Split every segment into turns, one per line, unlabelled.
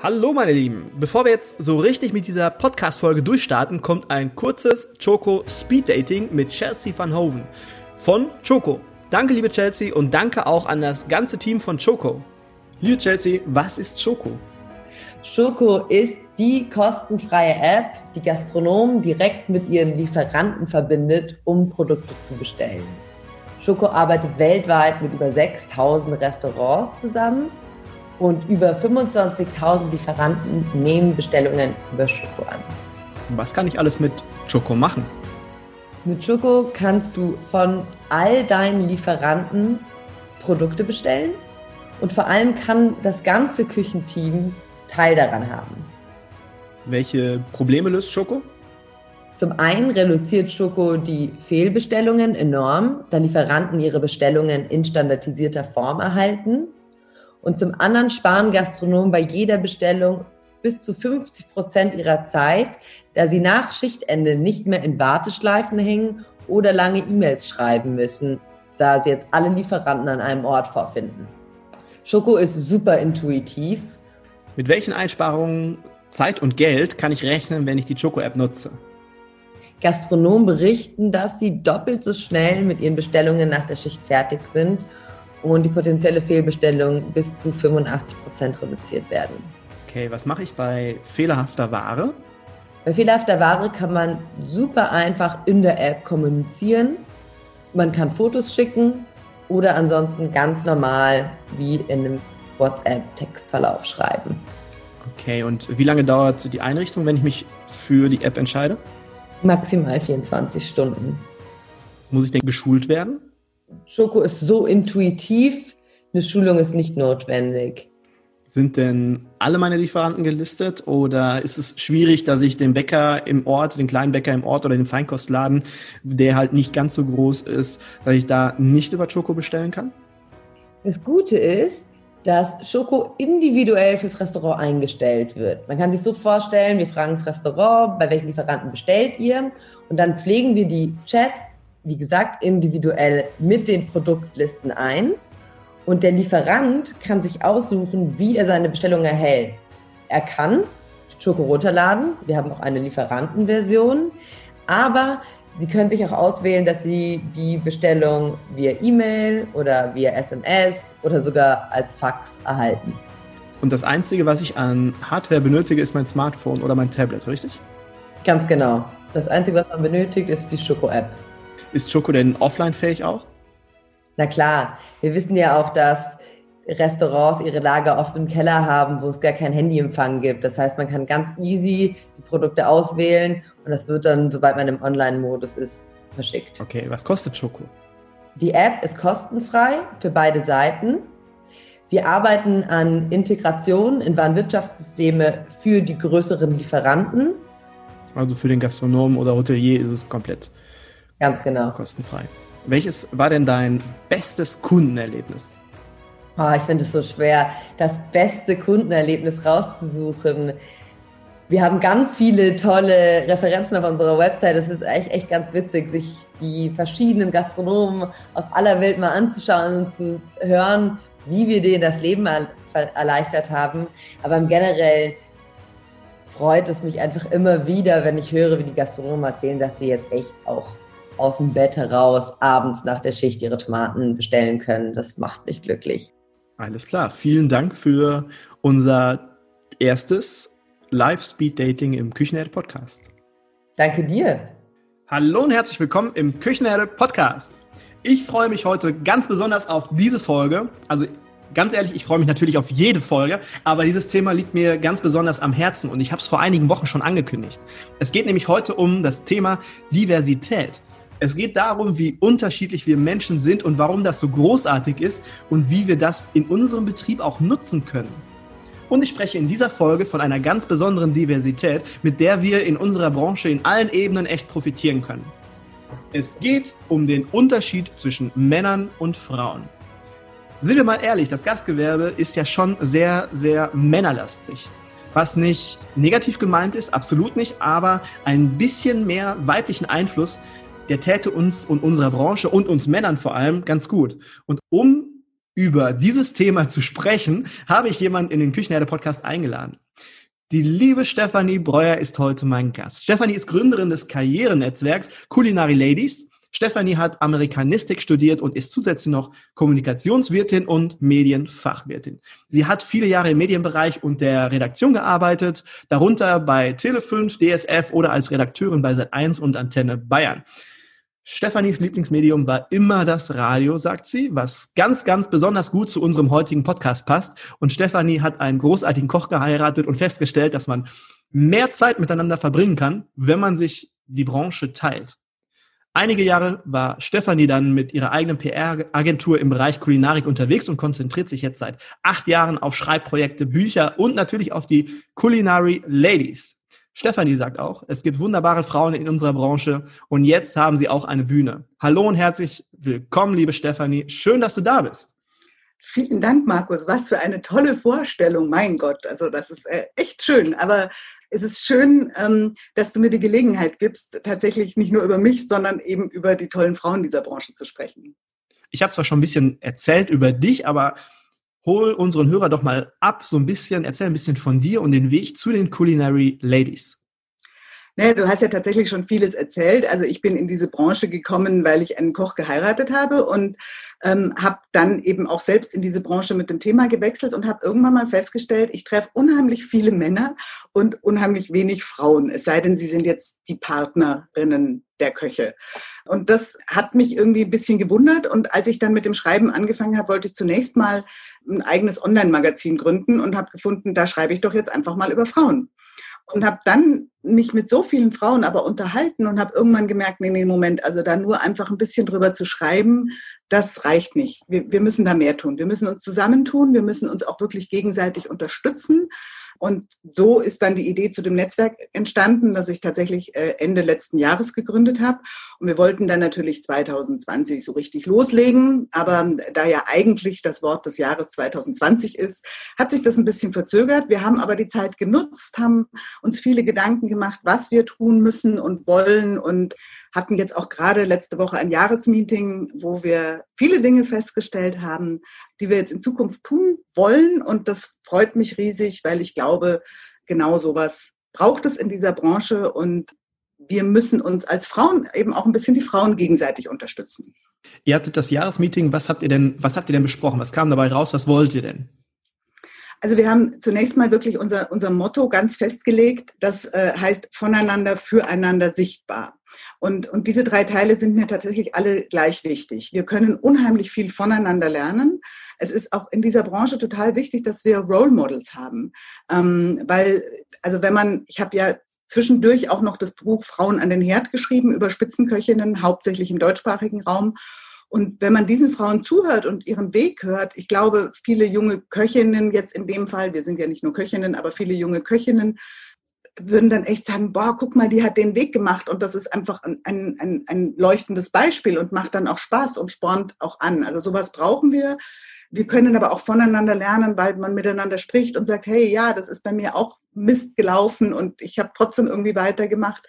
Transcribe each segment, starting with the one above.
Hallo meine Lieben, bevor wir jetzt so richtig mit dieser Podcast-Folge durchstarten, kommt ein kurzes Choco Speed Dating mit Chelsea van Hoven von Choco. Danke liebe Chelsea und danke auch an das ganze Team von Choco. Liebe Chelsea, was ist Choco?
Choco ist die kostenfreie App, die Gastronomen direkt mit ihren Lieferanten verbindet, um Produkte zu bestellen. Choco arbeitet weltweit mit über 6000 Restaurants zusammen und über 25.000 Lieferanten nehmen Bestellungen über Schoko an.
Was kann ich alles mit Schoko machen?
Mit Schoko kannst du von all deinen Lieferanten Produkte bestellen und vor allem kann das ganze Küchenteam Teil daran haben.
Welche Probleme löst Schoko?
Zum einen reduziert Schoko die Fehlbestellungen enorm, da Lieferanten ihre Bestellungen in standardisierter Form erhalten. Und zum anderen sparen Gastronomen bei jeder Bestellung bis zu 50 Prozent ihrer Zeit, da sie nach Schichtende nicht mehr in Warteschleifen hängen oder lange E-Mails schreiben müssen, da sie jetzt alle Lieferanten an einem Ort vorfinden. Schoko ist super intuitiv.
Mit welchen Einsparungen Zeit und Geld kann ich rechnen, wenn ich die Choco-App nutze?
Gastronomen berichten, dass sie doppelt so schnell mit ihren Bestellungen nach der Schicht fertig sind und die potenzielle Fehlbestellung bis zu 85 Prozent reduziert werden.
Okay, was mache ich bei fehlerhafter Ware?
Bei fehlerhafter Ware kann man super einfach in der App kommunizieren. Man kann Fotos schicken oder ansonsten ganz normal wie in einem WhatsApp-Textverlauf schreiben.
Okay, und wie lange dauert die Einrichtung, wenn ich mich für die App entscheide?
Maximal 24 Stunden.
Muss ich denn geschult werden?
Schoko ist so intuitiv, eine Schulung ist nicht notwendig.
Sind denn alle meine Lieferanten gelistet oder ist es schwierig, dass ich den Bäcker im Ort, den kleinen Bäcker im Ort oder den Feinkostladen, der halt nicht ganz so groß ist, dass ich da nicht über Schoko bestellen kann?
Das Gute ist, dass Schoko individuell fürs Restaurant eingestellt wird. Man kann sich so vorstellen, wir fragen das Restaurant, bei welchen Lieferanten bestellt ihr? Und dann pflegen wir die Chats wie gesagt, individuell mit den Produktlisten ein. Und der Lieferant kann sich aussuchen, wie er seine Bestellung erhält. Er kann Schoko runterladen. Wir haben auch eine Lieferantenversion. Aber Sie können sich auch auswählen, dass Sie die Bestellung via E-Mail oder via SMS oder sogar als Fax erhalten.
Und das Einzige, was ich an Hardware benötige, ist mein Smartphone oder mein Tablet, richtig?
Ganz genau. Das Einzige, was man benötigt, ist die Schoko-App.
Ist Schoko denn offline fähig auch?
Na klar, wir wissen ja auch, dass Restaurants ihre Lager oft im Keller haben, wo es gar kein Handyempfang gibt. Das heißt, man kann ganz easy die Produkte auswählen und das wird dann, sobald man im Online-Modus ist, verschickt.
Okay, was kostet Schoko?
Die App ist kostenfrei für beide Seiten. Wir arbeiten an Integration in Warenwirtschaftssysteme für die größeren Lieferanten.
Also für den Gastronomen oder Hotelier ist es komplett
Ganz genau.
Kostenfrei. Welches war denn dein bestes Kundenerlebnis?
Oh, ich finde es so schwer, das beste Kundenerlebnis rauszusuchen. Wir haben ganz viele tolle Referenzen auf unserer Website. Es ist echt, echt ganz witzig, sich die verschiedenen Gastronomen aus aller Welt mal anzuschauen und zu hören, wie wir denen das Leben erleichtert haben. Aber im Generell freut es mich einfach immer wieder, wenn ich höre, wie die Gastronomen erzählen, dass sie jetzt echt auch aus dem Bett heraus abends nach der Schicht ihre Tomaten bestellen können. Das macht mich glücklich.
Alles klar. Vielen Dank für unser erstes Live-Speed-Dating im Küchenherde Podcast.
Danke dir.
Hallo und herzlich willkommen im Küchenherde Podcast. Ich freue mich heute ganz besonders auf diese Folge. Also ganz ehrlich, ich freue mich natürlich auf jede Folge, aber dieses Thema liegt mir ganz besonders am Herzen und ich habe es vor einigen Wochen schon angekündigt. Es geht nämlich heute um das Thema Diversität. Es geht darum, wie unterschiedlich wir Menschen sind und warum das so großartig ist und wie wir das in unserem Betrieb auch nutzen können. Und ich spreche in dieser Folge von einer ganz besonderen Diversität, mit der wir in unserer Branche in allen Ebenen echt profitieren können. Es geht um den Unterschied zwischen Männern und Frauen. Sind wir mal ehrlich, das Gastgewerbe ist ja schon sehr, sehr männerlastig. Was nicht negativ gemeint ist, absolut nicht, aber ein bisschen mehr weiblichen Einfluss, der täte uns und unserer Branche und uns Männern vor allem ganz gut. Und um über dieses Thema zu sprechen, habe ich jemanden in den Küchenherde Podcast eingeladen. Die liebe Stefanie Breuer ist heute mein Gast. Stefanie ist Gründerin des Karrierenetzwerks Culinary Ladies. Stefanie hat Amerikanistik studiert und ist zusätzlich noch Kommunikationswirtin und Medienfachwirtin. Sie hat viele Jahre im Medienbereich und der Redaktion gearbeitet, darunter bei Tele5, DSF oder als Redakteurin bei Sat1 und Antenne Bayern. Stefanis Lieblingsmedium war immer das Radio, sagt sie, was ganz, ganz besonders gut zu unserem heutigen Podcast passt. Und Stefanie hat einen großartigen Koch geheiratet und festgestellt, dass man mehr Zeit miteinander verbringen kann, wenn man sich die Branche teilt. Einige Jahre war Stefanie dann mit ihrer eigenen PR-Agentur im Bereich Kulinarik unterwegs und konzentriert sich jetzt seit acht Jahren auf Schreibprojekte, Bücher und natürlich auf die Culinary Ladies. Stefanie sagt auch, es gibt wunderbare Frauen in unserer Branche und jetzt haben sie auch eine Bühne. Hallo und herzlich willkommen, liebe Stefanie. Schön, dass du da bist.
Vielen Dank, Markus. Was für eine tolle Vorstellung. Mein Gott, also das ist äh, echt schön. Aber es ist schön, ähm, dass du mir die Gelegenheit gibst, tatsächlich nicht nur über mich, sondern eben über die tollen Frauen dieser Branche zu sprechen.
Ich habe zwar schon ein bisschen erzählt über dich, aber hol unseren Hörer doch mal ab, so ein bisschen, erzähl ein bisschen von dir und den Weg zu den Culinary Ladies.
Naja, du hast ja tatsächlich schon vieles erzählt. Also ich bin in diese Branche gekommen, weil ich einen Koch geheiratet habe und ähm, habe dann eben auch selbst in diese Branche mit dem Thema gewechselt und habe irgendwann mal festgestellt, ich treffe unheimlich viele Männer und unheimlich wenig Frauen, es sei denn, sie sind jetzt die Partnerinnen der Köche. Und das hat mich irgendwie ein bisschen gewundert. Und als ich dann mit dem Schreiben angefangen habe, wollte ich zunächst mal ein eigenes Online-Magazin gründen und habe gefunden, da schreibe ich doch jetzt einfach mal über Frauen und habe dann mich mit so vielen Frauen aber unterhalten und habe irgendwann gemerkt, nee, nee, Moment, also da nur einfach ein bisschen drüber zu schreiben, das reicht nicht. Wir, wir müssen da mehr tun. Wir müssen uns zusammentun, wir müssen uns auch wirklich gegenseitig unterstützen. Und so ist dann die Idee zu dem Netzwerk entstanden, das ich tatsächlich äh, Ende letzten Jahres gegründet habe. Und wir wollten dann natürlich 2020 so richtig loslegen. Aber da ja eigentlich das Wort des Jahres 2020 ist, hat sich das ein bisschen verzögert. Wir haben aber die Zeit genutzt, haben uns viele Gedanken gemacht, was wir tun müssen und wollen und hatten jetzt auch gerade letzte Woche ein Jahresmeeting, wo wir viele Dinge festgestellt haben, die wir jetzt in Zukunft tun wollen. Und das freut mich riesig, weil ich glaube, genau sowas braucht es in dieser Branche und wir müssen uns als Frauen eben auch ein bisschen die Frauen gegenseitig unterstützen.
Ihr hattet das Jahresmeeting, was habt ihr denn, was habt ihr denn besprochen? Was kam dabei raus? Was wollt ihr denn?
Also wir haben zunächst mal wirklich unser, unser Motto ganz festgelegt. Das äh, heißt voneinander, füreinander sichtbar. Und, und diese drei Teile sind mir tatsächlich alle gleich wichtig. Wir können unheimlich viel voneinander lernen. Es ist auch in dieser Branche total wichtig, dass wir Role Models haben. Ähm, weil, also wenn man, ich habe ja zwischendurch auch noch das Buch Frauen an den Herd geschrieben über Spitzenköchinnen, hauptsächlich im deutschsprachigen Raum. Und wenn man diesen Frauen zuhört und ihren Weg hört, ich glaube, viele junge Köchinnen jetzt in dem Fall, wir sind ja nicht nur Köchinnen, aber viele junge Köchinnen würden dann echt sagen, boah, guck mal, die hat den Weg gemacht und das ist einfach ein, ein, ein leuchtendes Beispiel und macht dann auch Spaß und spornt auch an. Also sowas brauchen wir. Wir können aber auch voneinander lernen, weil man miteinander spricht und sagt, hey, ja, das ist bei mir auch Mist gelaufen und ich habe trotzdem irgendwie weitergemacht.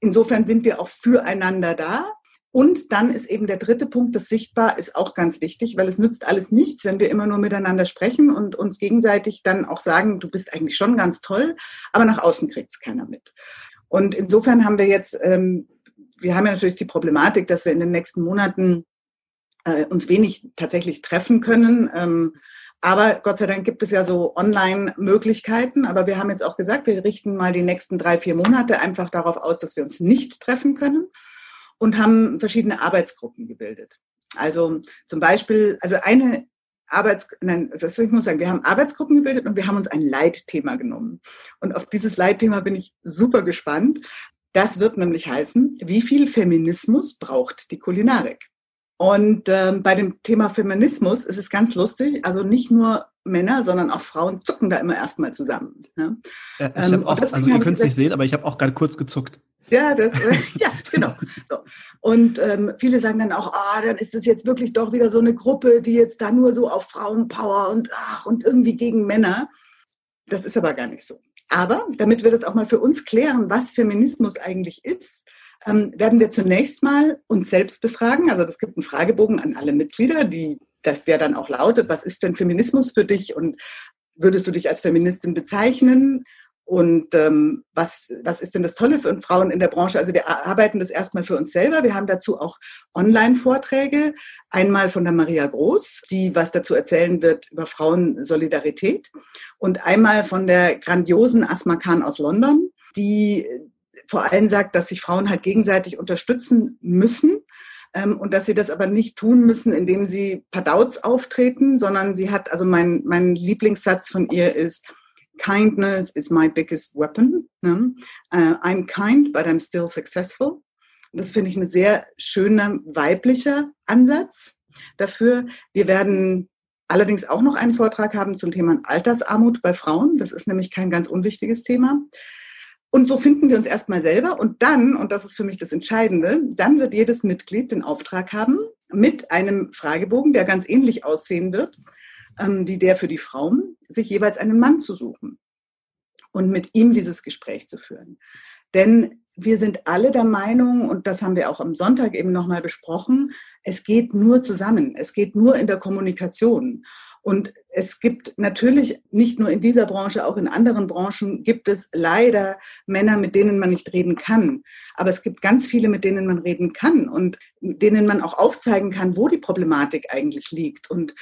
Insofern sind wir auch füreinander da. Und dann ist eben der dritte Punkt, das Sichtbar ist auch ganz wichtig, weil es nützt alles nichts, wenn wir immer nur miteinander sprechen und uns gegenseitig dann auch sagen, du bist eigentlich schon ganz toll, aber nach außen kriegt es keiner mit. Und insofern haben wir jetzt, ähm, wir haben ja natürlich die Problematik, dass wir in den nächsten Monaten äh, uns wenig tatsächlich treffen können. Ähm, aber Gott sei Dank gibt es ja so Online-Möglichkeiten. Aber wir haben jetzt auch gesagt, wir richten mal die nächsten drei, vier Monate einfach darauf aus, dass wir uns nicht treffen können und haben verschiedene Arbeitsgruppen gebildet. Also zum Beispiel, also eine, Arbeits, nein, das, ich muss sagen, wir haben Arbeitsgruppen gebildet und wir haben uns ein Leitthema genommen. Und auf dieses Leitthema bin ich super gespannt. Das wird nämlich heißen, wie viel Feminismus braucht die Kulinarik? Und ähm, bei dem Thema Feminismus ist es ganz lustig. Also nicht nur Männer, sondern auch Frauen zucken da immer erstmal zusammen.
Ja, ja ich ähm, auch, also ihr könnt es nicht sehen, aber ich habe auch gerade kurz gezuckt.
Ja, das, äh, ja, genau. So. Und ähm, viele sagen dann auch, ah, dann ist es jetzt wirklich doch wieder so eine Gruppe, die jetzt da nur so auf Frauenpower und ach und irgendwie gegen Männer. Das ist aber gar nicht so. Aber damit wir das auch mal für uns klären, was Feminismus eigentlich ist, ähm, werden wir zunächst mal uns selbst befragen. Also es gibt einen Fragebogen an alle Mitglieder, die, dass der dann auch lautet, was ist denn Feminismus für dich und würdest du dich als Feministin bezeichnen? Und ähm, was, was ist denn das Tolle für Frauen in der Branche? Also wir arbeiten das erstmal für uns selber. Wir haben dazu auch Online-Vorträge. Einmal von der Maria Groß, die was dazu erzählen wird über Frauensolidarität. Und einmal von der grandiosen Asma Khan aus London, die vor allem sagt, dass sich Frauen halt gegenseitig unterstützen müssen ähm, und dass sie das aber nicht tun müssen, indem sie Padauts auftreten, sondern sie hat, also mein, mein Lieblingssatz von ihr ist, Kindness is my biggest weapon. Ne? Uh, I'm kind, but I'm still successful. Das finde ich ein sehr schöner weiblicher Ansatz dafür. Wir werden allerdings auch noch einen Vortrag haben zum Thema Altersarmut bei Frauen. Das ist nämlich kein ganz unwichtiges Thema. Und so finden wir uns erstmal selber und dann, und das ist für mich das Entscheidende, dann wird jedes Mitglied den Auftrag haben, mit einem Fragebogen, der ganz ähnlich aussehen wird, ähm, wie der für die Frauen, sich jeweils einen Mann zu suchen und mit ihm dieses Gespräch zu führen. Denn wir sind alle der Meinung, und das haben wir auch am Sonntag eben nochmal besprochen, es geht nur zusammen, es geht nur in der Kommunikation. Und es gibt natürlich nicht nur in dieser Branche, auch in anderen Branchen gibt es leider Männer, mit denen man nicht reden kann. Aber es gibt ganz viele, mit denen man reden kann und denen man auch aufzeigen kann, wo die Problematik eigentlich liegt und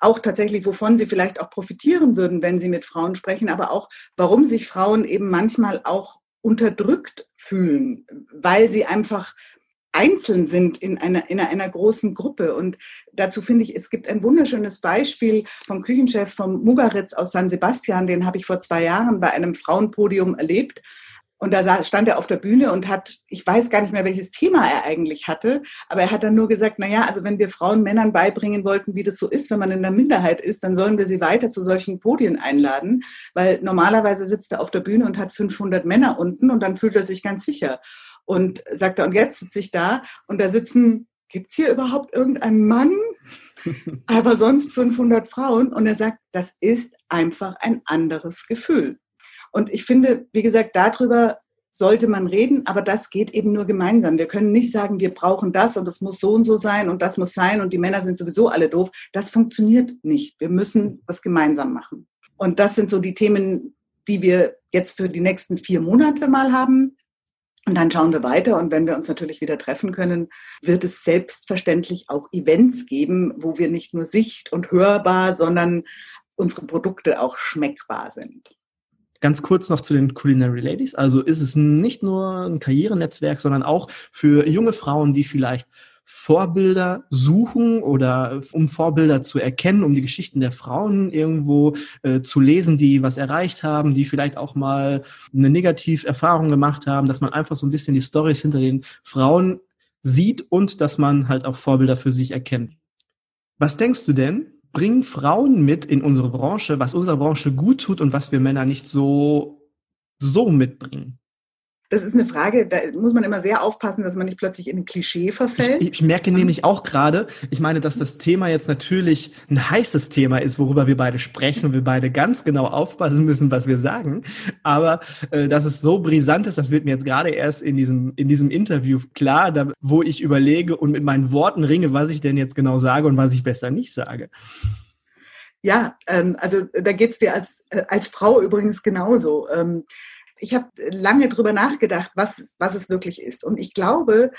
auch tatsächlich, wovon sie vielleicht auch profitieren würden, wenn sie mit Frauen sprechen, aber auch, warum sich Frauen eben manchmal auch unterdrückt fühlen, weil sie einfach einzeln sind in einer, in einer großen Gruppe. Und dazu finde ich, es gibt ein wunderschönes Beispiel vom Küchenchef vom Mugaritz aus San Sebastian, den habe ich vor zwei Jahren bei einem Frauenpodium erlebt. Und da stand er auf der Bühne und hat, ich weiß gar nicht mehr, welches Thema er eigentlich hatte, aber er hat dann nur gesagt, na ja, also wenn wir Frauen Männern beibringen wollten, wie das so ist, wenn man in der Minderheit ist, dann sollen wir sie weiter zu solchen Podien einladen, weil normalerweise sitzt er auf der Bühne und hat 500 Männer unten und dann fühlt er sich ganz sicher. Und sagt er, und jetzt sitze ich da und da sitzen, gibt's hier überhaupt irgendeinen Mann? aber sonst 500 Frauen. Und er sagt, das ist einfach ein anderes Gefühl. Und ich finde, wie gesagt, darüber sollte man reden, aber das geht eben nur gemeinsam. Wir können nicht sagen, wir brauchen das und das muss so und so sein und das muss sein und die Männer sind sowieso alle doof. Das funktioniert nicht. Wir müssen das gemeinsam machen. Und das sind so die Themen, die wir jetzt für die nächsten vier Monate mal haben. Und dann schauen wir weiter. Und wenn wir uns natürlich wieder treffen können, wird es selbstverständlich auch Events geben, wo wir nicht nur sicht- und hörbar, sondern unsere Produkte auch schmeckbar sind.
Ganz kurz noch zu den Culinary Ladies. Also ist es nicht nur ein Karrierenetzwerk, sondern auch für junge Frauen, die vielleicht Vorbilder suchen oder um Vorbilder zu erkennen, um die Geschichten der Frauen irgendwo äh, zu lesen, die was erreicht haben, die vielleicht auch mal eine Negativerfahrung gemacht haben, dass man einfach so ein bisschen die Stories hinter den Frauen sieht und dass man halt auch Vorbilder für sich erkennt. Was denkst du denn, bringen Frauen mit in unsere Branche, was unserer Branche gut tut und was wir Männer nicht so, so mitbringen?
Das ist eine Frage, da muss man immer sehr aufpassen, dass man nicht plötzlich in ein Klischee verfällt.
Ich, ich merke nämlich auch gerade, ich meine, dass das Thema jetzt natürlich ein heißes Thema ist, worüber wir beide sprechen und wir beide ganz genau aufpassen müssen, was wir sagen. Aber äh, dass es so brisant ist, das wird mir jetzt gerade erst in diesem, in diesem Interview klar, da, wo ich überlege und mit meinen Worten ringe, was ich denn jetzt genau sage und was ich besser nicht sage.
Ja, ähm, also da geht's dir als, äh, als Frau übrigens genauso. Ähm, ich habe lange drüber nachgedacht, was, was es wirklich ist. Und ich glaube,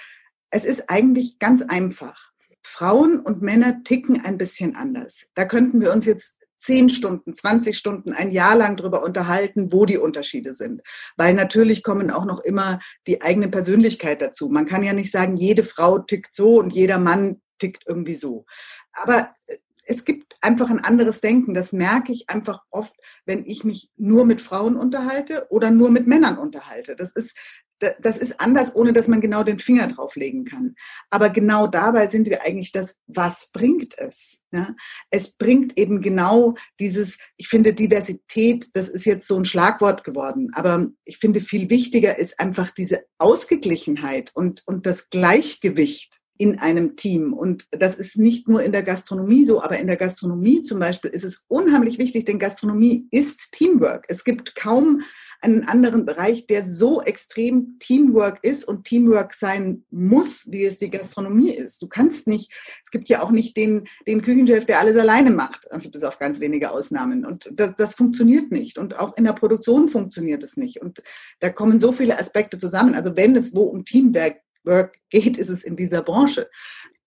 es ist eigentlich ganz einfach. Frauen und Männer ticken ein bisschen anders. Da könnten wir uns jetzt zehn Stunden, 20 Stunden, ein Jahr lang drüber unterhalten, wo die Unterschiede sind. Weil natürlich kommen auch noch immer die eigene Persönlichkeit dazu. Man kann ja nicht sagen, jede Frau tickt so und jeder Mann tickt irgendwie so. Aber es gibt einfach ein anderes Denken. Das merke ich einfach oft, wenn ich mich nur mit Frauen unterhalte oder nur mit Männern unterhalte. Das ist das ist anders, ohne dass man genau den Finger drauflegen kann. Aber genau dabei sind wir eigentlich das, was bringt es? Ja? Es bringt eben genau dieses, ich finde Diversität, das ist jetzt so ein Schlagwort geworden, aber ich finde viel wichtiger ist einfach diese Ausgeglichenheit und, und das Gleichgewicht in einem Team. Und das ist nicht nur in der Gastronomie so, aber in der Gastronomie zum Beispiel ist es unheimlich wichtig, denn Gastronomie ist Teamwork. Es gibt kaum einen anderen Bereich, der so extrem Teamwork ist und Teamwork sein muss, wie es die Gastronomie ist. Du kannst nicht, es gibt ja auch nicht den, den Küchenchef, der alles alleine macht, also bis auf ganz wenige Ausnahmen. Und das, das funktioniert nicht. Und auch in der Produktion funktioniert es nicht. Und da kommen so viele Aspekte zusammen. Also wenn es wo um Teamwork Work geht, ist es in dieser Branche.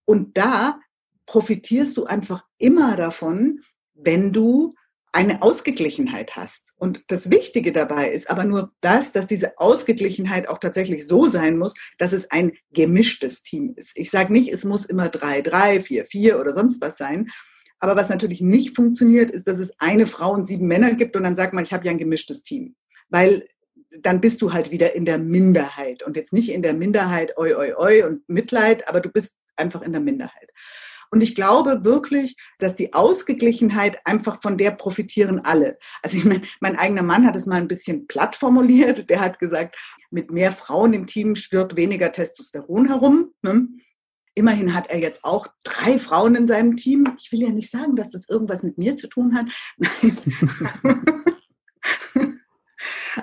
Und da profitierst du einfach immer davon, wenn du eine Ausgeglichenheit hast. Und das Wichtige dabei ist aber nur das, dass diese Ausgeglichenheit auch tatsächlich so sein muss, dass es ein gemischtes Team ist. Ich sage nicht, es muss immer drei, drei, vier, vier oder sonst was sein. Aber was natürlich nicht funktioniert, ist, dass es eine Frau und sieben Männer gibt und dann sagt man, ich habe ja ein gemischtes Team. Weil dann bist du halt wieder in der Minderheit und jetzt nicht in der Minderheit oi, oi, oi und Mitleid, aber du bist einfach in der Minderheit. Und ich glaube wirklich, dass die Ausgeglichenheit einfach von der profitieren alle. Also ich meine, mein eigener Mann hat es mal ein bisschen platt formuliert. Der hat gesagt, mit mehr Frauen im Team schwirrt weniger Testosteron herum. Ne? Immerhin hat er jetzt auch drei Frauen in seinem Team. Ich will ja nicht sagen, dass das irgendwas mit mir zu tun hat. Nein.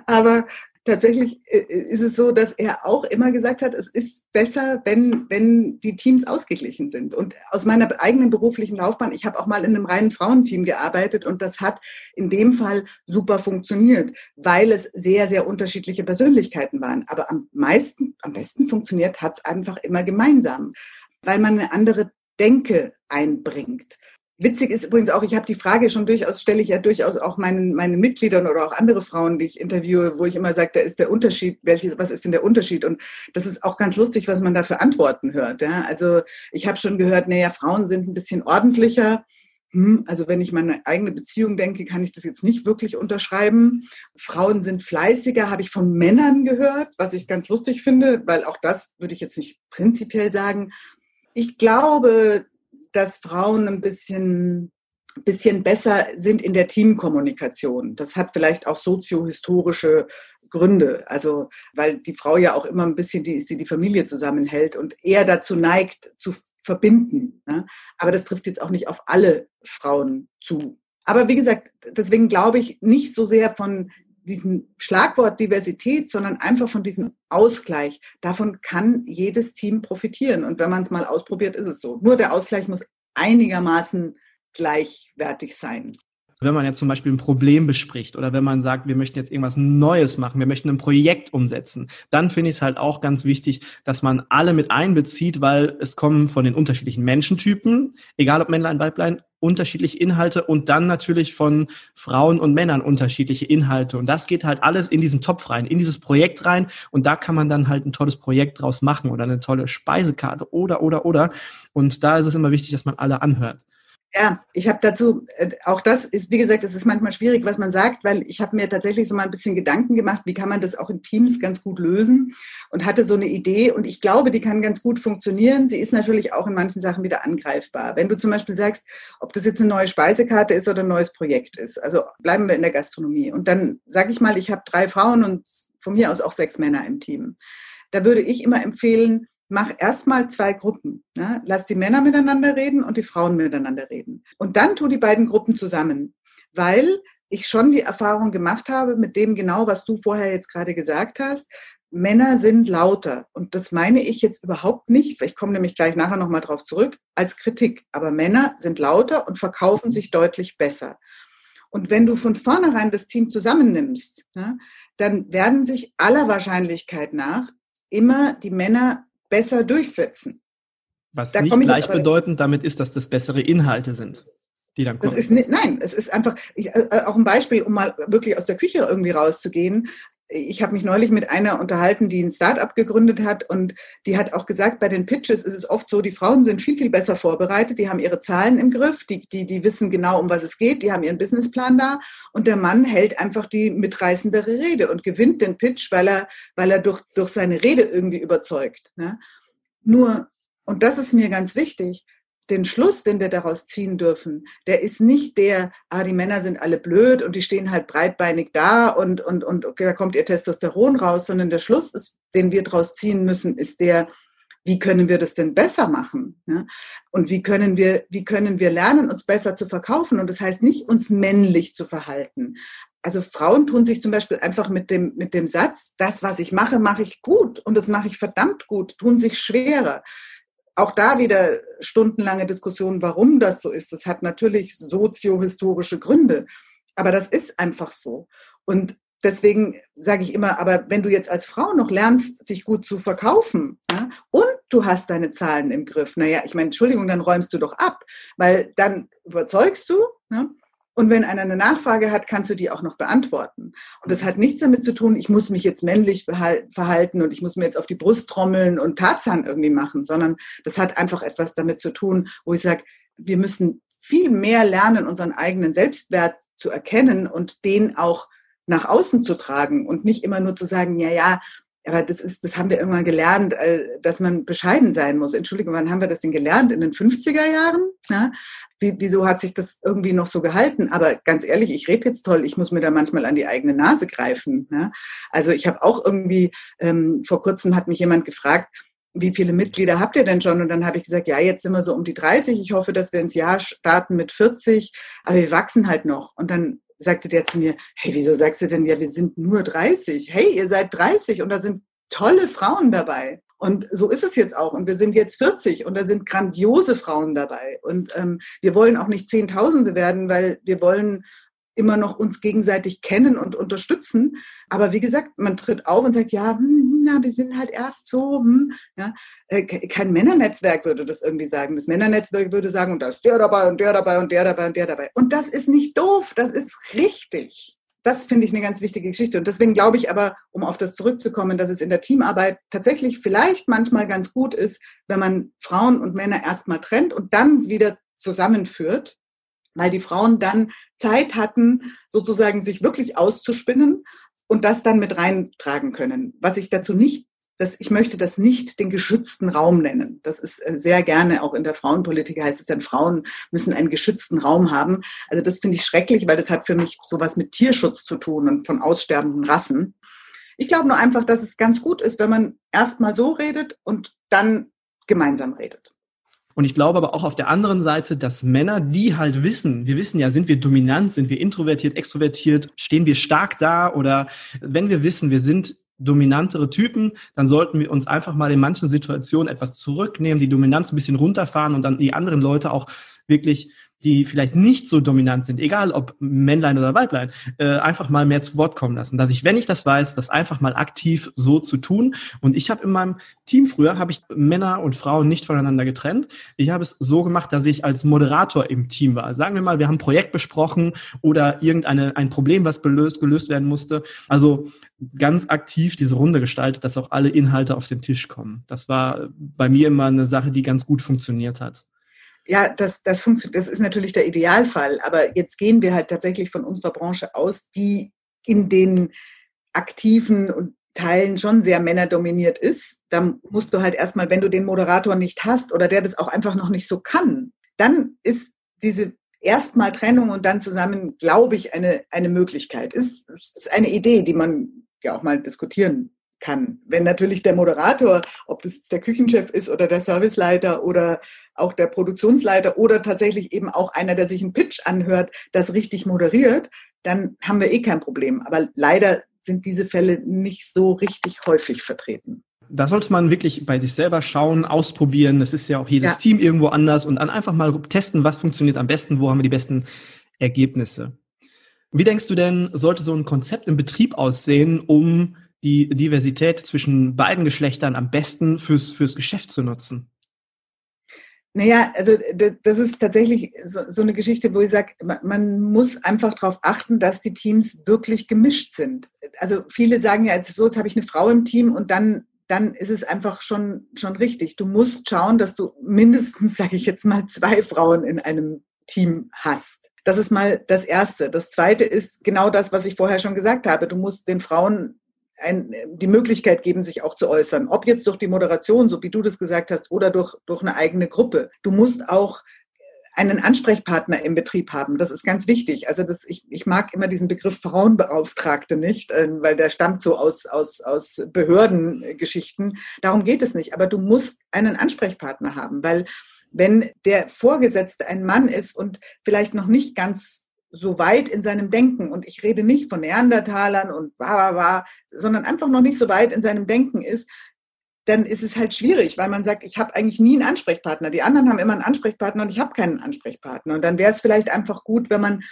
Aber tatsächlich äh, ist es so, dass er auch immer gesagt hat, es ist besser, wenn, wenn die Teams ausgeglichen sind. Und aus meiner eigenen beruflichen Laufbahn, ich habe auch mal in einem reinen Frauenteam gearbeitet und das hat in dem Fall super funktioniert, weil es sehr, sehr unterschiedliche Persönlichkeiten waren. Aber am meisten, am besten funktioniert hat es einfach immer gemeinsam, weil man eine andere Denke einbringt. Witzig ist übrigens auch, ich habe die Frage schon durchaus, stelle ich ja durchaus auch meinen, meinen Mitgliedern oder auch andere Frauen, die ich interviewe, wo ich immer sage, da ist der Unterschied, welches, was ist denn der Unterschied? Und das ist auch ganz lustig, was man da für Antworten hört. Ja? Also ich habe schon gehört, naja, Frauen sind ein bisschen ordentlicher. Hm, also wenn ich meine eigene Beziehung denke, kann ich das jetzt nicht wirklich unterschreiben. Frauen sind fleißiger, habe ich von Männern gehört, was ich ganz lustig finde, weil auch das würde ich jetzt nicht prinzipiell sagen. Ich glaube, dass Frauen ein bisschen bisschen besser sind in der Teamkommunikation. Das hat vielleicht auch soziohistorische Gründe. Also, weil die Frau ja auch immer ein bisschen die die Familie zusammenhält und eher dazu neigt, zu verbinden. Ne? Aber das trifft jetzt auch nicht auf alle Frauen zu. Aber wie gesagt, deswegen glaube ich nicht so sehr von diesem Schlagwort Diversität, sondern einfach von diesem Ausgleich. Davon kann jedes Team profitieren. Und wenn man es mal ausprobiert, ist es so. Nur der Ausgleich muss einigermaßen gleichwertig sein.
Wenn man jetzt zum Beispiel ein Problem bespricht oder wenn man sagt, wir möchten jetzt irgendwas Neues machen, wir möchten ein Projekt umsetzen, dann finde ich es halt auch ganz wichtig, dass man alle mit einbezieht, weil es kommen von den unterschiedlichen Menschentypen, egal ob Männlein, Weiblein, unterschiedliche Inhalte und dann natürlich von Frauen und Männern unterschiedliche Inhalte. Und das geht halt alles in diesen Topf rein, in dieses Projekt rein. Und da kann man dann halt ein tolles Projekt draus machen oder eine tolle Speisekarte oder, oder, oder. Und da ist es immer wichtig, dass man alle anhört.
Ja, ich habe dazu, äh, auch das ist, wie gesagt, es ist manchmal schwierig, was man sagt, weil ich habe mir tatsächlich so mal ein bisschen Gedanken gemacht, wie kann man das auch in Teams ganz gut lösen und hatte so eine Idee und ich glaube, die kann ganz gut funktionieren. Sie ist natürlich auch in manchen Sachen wieder angreifbar. Wenn du zum Beispiel sagst, ob das jetzt eine neue Speisekarte ist oder ein neues Projekt ist, also bleiben wir in der Gastronomie und dann sage ich mal, ich habe drei Frauen und von mir aus auch sechs Männer im Team. Da würde ich immer empfehlen, mach erstmal zwei Gruppen. Ne? Lass die Männer miteinander reden und die Frauen miteinander reden. Und dann tu die beiden Gruppen zusammen, weil ich schon die Erfahrung gemacht habe mit dem genau, was du vorher jetzt gerade gesagt hast. Männer sind lauter. Und das meine ich jetzt überhaupt nicht, ich komme nämlich gleich nachher nochmal drauf zurück, als Kritik. Aber Männer sind lauter und verkaufen sich deutlich besser. Und wenn du von vornherein das Team zusammennimmst, ne, dann werden sich aller Wahrscheinlichkeit nach immer die Männer besser durchsetzen.
Was da nicht gleichbedeutend damit ist, dass das bessere Inhalte sind,
die dann kommen. Das ist nicht, nein, es ist einfach, ich, äh, äh, auch ein Beispiel, um mal wirklich aus der Küche irgendwie rauszugehen. Ich habe mich neulich mit einer unterhalten, die ein Startup gegründet hat und die hat auch gesagt, bei den Pitches ist es oft so, die Frauen sind viel, viel besser vorbereitet, die haben ihre Zahlen im Griff, die, die, die wissen genau, um was es geht, die haben ihren Businessplan da und der Mann hält einfach die mitreißendere Rede und gewinnt den Pitch, weil er, weil er durch, durch seine Rede irgendwie überzeugt. Ne? Nur, und das ist mir ganz wichtig, den Schluss, den wir daraus ziehen dürfen, der ist nicht der, ah, die Männer sind alle blöd und die stehen halt breitbeinig da und, und, und da kommt ihr Testosteron raus, sondern der Schluss, ist, den wir daraus ziehen müssen, ist der, wie können wir das denn besser machen? Ja? Und wie können wir, wie können wir lernen, uns besser zu verkaufen? Und das heißt nicht, uns männlich zu verhalten. Also Frauen tun sich zum Beispiel einfach mit dem, mit dem Satz, das, was ich mache, mache ich gut und das mache ich verdammt gut, tun sich schwerer auch da wieder stundenlange Diskussionen, warum das so ist. Das hat natürlich soziohistorische Gründe, aber das ist einfach so. Und deswegen sage ich immer, aber wenn du jetzt als Frau noch lernst, dich gut zu verkaufen ja, und du hast deine Zahlen im Griff, naja, ich meine, Entschuldigung, dann räumst du doch ab, weil dann überzeugst du, ja, und wenn einer eine Nachfrage hat, kannst du die auch noch beantworten. Und das hat nichts damit zu tun, ich muss mich jetzt männlich verhalten und ich muss mir jetzt auf die Brust trommeln und Tarzan irgendwie machen, sondern das hat einfach etwas damit zu tun, wo ich sage, wir müssen viel mehr lernen, unseren eigenen Selbstwert zu erkennen und den auch nach außen zu tragen und nicht immer nur zu sagen, ja, ja, aber das ist, das haben wir irgendwann gelernt, äh, dass man bescheiden sein muss. Entschuldigung, wann haben wir das denn gelernt? In den 50er Jahren? Ja? Wie, wieso hat sich das irgendwie noch so gehalten? Aber ganz ehrlich, ich rede jetzt toll, ich muss mir da manchmal an die eigene Nase greifen. Ja? Also ich habe auch irgendwie, ähm, vor kurzem hat mich jemand gefragt, wie viele Mitglieder habt ihr denn schon? Und dann habe ich gesagt, ja, jetzt sind wir so um die 30. Ich hoffe, dass wir ins Jahr starten mit 40, aber wir wachsen halt noch. Und dann sagte der zu mir, hey, wieso sagst du denn, ja, wir sind nur 30? Hey, ihr seid 30 und da sind tolle Frauen dabei. Und so ist es jetzt auch. Und wir sind jetzt 40 und da sind grandiose Frauen dabei. Und ähm, wir wollen auch nicht Zehntausende werden, weil wir wollen immer noch uns gegenseitig kennen und unterstützen. Aber wie gesagt, man tritt auf und sagt, ja, hm, na, wir sind halt erst so. Hm, ja. Äh, kein Männernetzwerk würde das irgendwie sagen. Das Männernetzwerk würde sagen, und da ist der dabei und der dabei und der dabei und der dabei. Und das ist nicht doof, das ist richtig. Das finde ich eine ganz wichtige Geschichte. Und deswegen glaube ich aber, um auf das zurückzukommen, dass es in der Teamarbeit tatsächlich vielleicht manchmal ganz gut ist, wenn man Frauen und Männer erstmal trennt und dann wieder zusammenführt weil die Frauen dann Zeit hatten, sozusagen sich wirklich auszuspinnen und das dann mit reintragen können. Was ich dazu nicht, dass ich möchte das nicht den geschützten Raum nennen. Das ist äh, sehr gerne auch in der Frauenpolitik heißt es dann, Frauen müssen einen geschützten Raum haben. Also das finde ich schrecklich, weil das hat für mich sowas mit Tierschutz zu tun und von aussterbenden Rassen. Ich glaube nur einfach, dass es ganz gut ist, wenn man erst mal so redet und dann gemeinsam redet.
Und ich glaube aber auch auf der anderen Seite, dass Männer, die halt wissen, wir wissen ja, sind wir dominant, sind wir introvertiert, extrovertiert, stehen wir stark da oder wenn wir wissen, wir sind dominantere Typen, dann sollten wir uns einfach mal in manchen Situationen etwas zurücknehmen, die Dominanz ein bisschen runterfahren und dann die anderen Leute auch wirklich die vielleicht nicht so dominant sind, egal ob Männlein oder Weiblein, äh, einfach mal mehr zu Wort kommen lassen. Dass ich, wenn ich das weiß, das einfach mal aktiv so zu tun. Und ich habe in meinem Team früher, habe ich Männer und Frauen nicht voneinander getrennt. Ich habe es so gemacht, dass ich als Moderator im Team war. Sagen wir mal, wir haben ein Projekt besprochen oder irgendeine ein Problem, was gelöst, gelöst werden musste. Also ganz aktiv diese Runde gestaltet, dass auch alle Inhalte auf den Tisch kommen. Das war bei mir immer eine Sache, die ganz gut funktioniert hat
ja, das, das funktioniert, das ist natürlich der Idealfall. Aber jetzt gehen wir halt tatsächlich von unserer Branche aus, die in den aktiven Teilen schon sehr männerdominiert ist. Da musst du halt erstmal, wenn du den Moderator nicht hast oder der das auch einfach noch nicht so kann, dann ist diese erstmal Trennung und dann zusammen, glaube ich, eine, eine Möglichkeit. Ist, ist eine Idee, die man ja auch mal diskutieren kann. Wenn natürlich der Moderator, ob das der Küchenchef ist oder der Serviceleiter oder auch der Produktionsleiter oder tatsächlich eben auch einer, der sich einen Pitch anhört, das richtig moderiert, dann haben wir eh kein Problem. Aber leider sind diese Fälle nicht so richtig häufig vertreten.
Da sollte man wirklich bei sich selber schauen, ausprobieren. Das ist ja auch jedes ja. Team irgendwo anders und dann einfach mal testen, was funktioniert am besten, wo haben wir die besten Ergebnisse. Wie denkst du denn, sollte so ein Konzept im Betrieb aussehen, um die Diversität zwischen beiden Geschlechtern am besten fürs, fürs Geschäft zu nutzen?
Naja, also das ist tatsächlich so, so eine Geschichte, wo ich sage, man muss einfach darauf achten, dass die Teams wirklich gemischt sind. Also viele sagen ja, jetzt so, jetzt habe ich eine Frau im Team und dann dann ist es einfach schon, schon richtig. Du musst schauen, dass du mindestens, sage ich jetzt mal, zwei Frauen in einem Team hast. Das ist mal das Erste. Das Zweite ist genau das, was ich vorher schon gesagt habe. Du musst den Frauen ein, die Möglichkeit geben, sich auch zu äußern. Ob jetzt durch die Moderation, so wie du das gesagt hast, oder durch, durch eine eigene Gruppe. Du musst auch einen Ansprechpartner im Betrieb haben. Das ist ganz wichtig. Also das, ich, ich mag immer diesen Begriff Frauenbeauftragte nicht, äh, weil der stammt so aus, aus, aus Behördengeschichten. Darum geht es nicht. Aber du musst einen Ansprechpartner haben, weil wenn der Vorgesetzte ein Mann ist und vielleicht noch nicht ganz so weit in seinem Denken, und ich rede nicht von Neandertalern und wa, wa, wa, sondern einfach noch nicht so weit in seinem Denken ist, dann ist es halt schwierig, weil man sagt, ich habe eigentlich nie einen Ansprechpartner. Die anderen haben immer einen Ansprechpartner und ich habe keinen Ansprechpartner. Und dann wäre es vielleicht einfach gut, wenn man,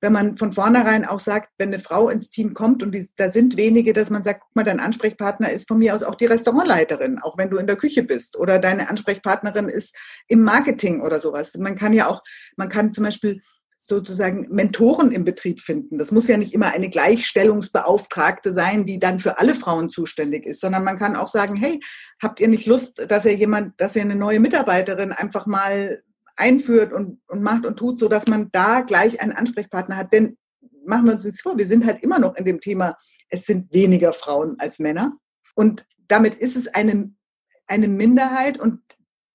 wenn man von vornherein auch sagt, wenn eine Frau ins Team kommt und die, da sind wenige, dass man sagt, guck mal, dein Ansprechpartner ist von mir aus auch die Restaurantleiterin, auch wenn du in der Küche bist. Oder deine Ansprechpartnerin ist im Marketing oder sowas. Man kann ja auch, man kann zum Beispiel sozusagen Mentoren im Betrieb finden. Das muss ja nicht immer eine Gleichstellungsbeauftragte sein, die dann für alle Frauen zuständig ist, sondern man kann auch sagen, hey, habt ihr nicht Lust, dass ihr jemand, dass ihr eine neue Mitarbeiterin einfach mal einführt und, und macht und tut, so dass man da gleich einen Ansprechpartner hat. Denn machen wir uns nichts vor, wir sind halt immer noch in dem Thema, es sind weniger Frauen als Männer. Und damit ist es eine, eine Minderheit und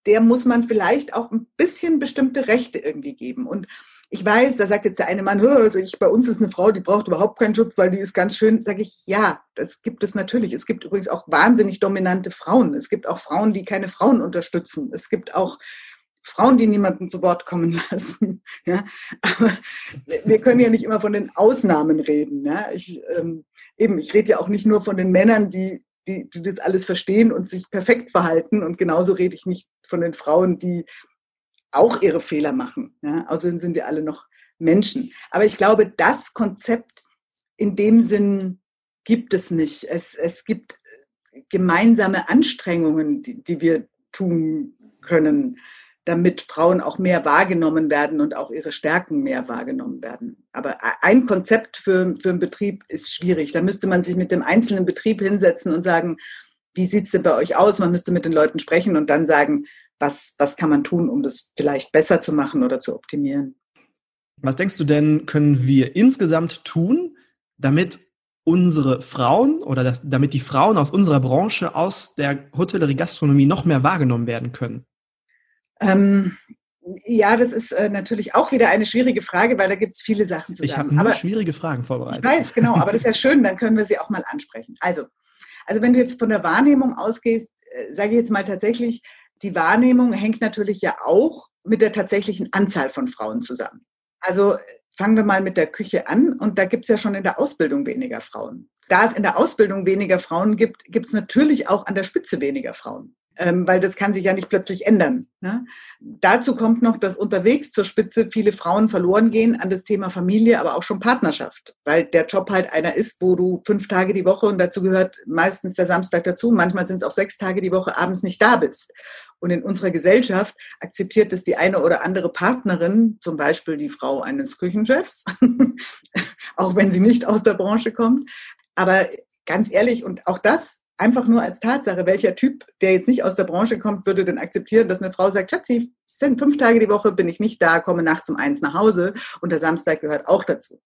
der muss man vielleicht auch ein bisschen bestimmte Rechte irgendwie geben. Und ich weiß, da sagt jetzt der eine Mann, also ich, bei uns ist eine Frau, die braucht überhaupt keinen Schutz, weil die ist ganz schön. Sage ich, ja, das gibt es natürlich. Es gibt übrigens auch wahnsinnig dominante Frauen. Es gibt auch Frauen, die keine Frauen unterstützen. Es gibt auch Frauen, die niemanden zu Wort kommen lassen. Ja, aber wir können ja nicht immer von den Ausnahmen reden. Ja, ich, ähm, eben, ich rede ja auch nicht nur von den Männern, die, die, die das alles verstehen und sich perfekt verhalten. Und genauso rede ich nicht von den Frauen, die auch ihre Fehler machen. Ja? Außerdem sind wir alle noch Menschen. Aber ich glaube, das Konzept in dem Sinn gibt es nicht. Es, es gibt gemeinsame Anstrengungen, die, die wir tun können, damit Frauen auch mehr wahrgenommen werden und auch ihre Stärken mehr wahrgenommen werden. Aber ein Konzept für, für einen Betrieb ist schwierig. Da müsste man sich mit dem einzelnen Betrieb hinsetzen und sagen, wie sieht es denn bei euch aus? Man müsste mit den Leuten sprechen und dann sagen, was, was kann man tun, um das vielleicht besser zu machen oder zu optimieren.
Was denkst du denn, können wir insgesamt tun, damit unsere Frauen oder das, damit die Frauen aus unserer Branche aus der Hotellerie Gastronomie noch mehr wahrgenommen werden können?
Ähm, ja, das ist äh, natürlich auch wieder eine schwierige Frage, weil da gibt es viele Sachen zu
sagen. Ich habe nur aber, schwierige Fragen vorbereitet.
Ich weiß, genau, aber das ist ja schön, dann können wir sie auch mal ansprechen. Also, also wenn du jetzt von der Wahrnehmung ausgehst, äh, sage ich jetzt mal tatsächlich, die Wahrnehmung hängt natürlich ja auch mit der tatsächlichen Anzahl von Frauen zusammen. Also fangen wir mal mit der Küche an und da gibt es ja schon in der Ausbildung weniger Frauen. Da es in der Ausbildung weniger Frauen gibt, gibt es natürlich auch an der Spitze weniger Frauen weil das kann sich ja nicht plötzlich ändern. Ne? Dazu kommt noch, dass unterwegs zur Spitze viele Frauen verloren gehen an das Thema Familie, aber auch schon Partnerschaft, weil der Job halt einer ist, wo du fünf Tage die Woche und dazu gehört meistens der Samstag dazu, manchmal sind es auch sechs Tage die Woche abends nicht da bist. Und in unserer Gesellschaft akzeptiert es die eine oder andere Partnerin, zum Beispiel die Frau eines Küchenchefs, auch wenn sie nicht aus der Branche kommt. Aber ganz ehrlich, und auch das einfach nur als Tatsache, welcher Typ, der jetzt nicht aus der Branche kommt, würde denn akzeptieren, dass eine Frau sagt, Schatzi, sind fünf Tage die Woche, bin ich nicht da, komme nachts um eins nach Hause und der Samstag gehört auch dazu.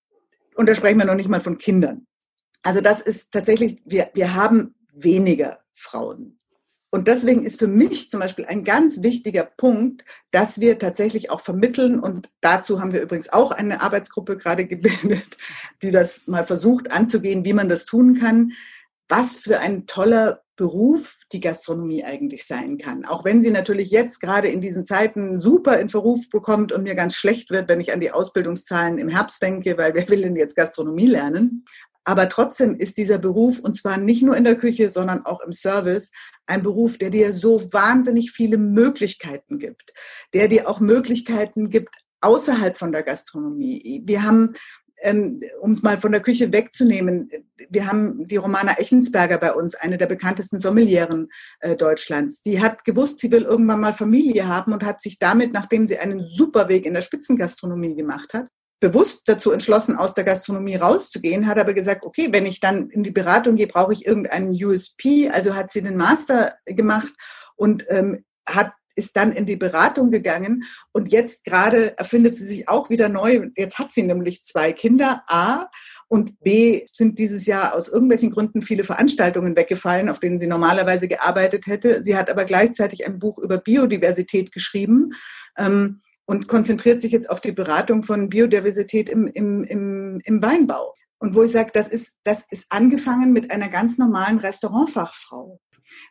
Und da sprechen wir noch nicht mal von Kindern. Also das ist tatsächlich, wir, wir haben weniger Frauen. Und deswegen ist für mich zum Beispiel ein ganz wichtiger Punkt, dass wir tatsächlich auch vermitteln. Und dazu haben wir übrigens auch eine Arbeitsgruppe gerade gebildet, die das mal versucht anzugehen, wie man das tun kann, was für ein toller Beruf die Gastronomie eigentlich sein kann. Auch wenn sie natürlich jetzt gerade in diesen Zeiten super in Verruf bekommt und mir ganz schlecht wird, wenn ich an die Ausbildungszahlen im Herbst denke, weil wer will denn jetzt Gastronomie lernen? Aber trotzdem ist dieser Beruf, und zwar nicht nur in der Küche, sondern auch im Service, ein Beruf, der dir so wahnsinnig viele Möglichkeiten gibt, der dir auch Möglichkeiten gibt außerhalb von der Gastronomie. Wir haben ähm, um es mal von der Küche wegzunehmen, wir haben die Romana Echensberger bei uns, eine der bekanntesten Sommelieren äh, Deutschlands. Die hat gewusst, sie will irgendwann mal Familie haben und hat sich damit, nachdem sie einen super Weg in der Spitzengastronomie gemacht hat, bewusst dazu entschlossen, aus der Gastronomie rauszugehen, hat aber gesagt, okay, wenn ich dann in die Beratung gehe, brauche ich irgendeinen USP. Also hat sie den Master gemacht und ähm, hat ist dann in die Beratung gegangen und jetzt gerade erfindet sie sich auch wieder neu. Jetzt hat sie nämlich zwei Kinder, A, und B, sind dieses Jahr aus irgendwelchen Gründen viele Veranstaltungen weggefallen, auf denen sie normalerweise gearbeitet hätte. Sie hat aber gleichzeitig ein Buch über Biodiversität geschrieben. Ähm, und konzentriert sich jetzt auf die Beratung von Biodiversität im, im, im, im Weinbau. Und wo ich sage, das ist, das ist angefangen mit einer ganz normalen Restaurantfachfrau.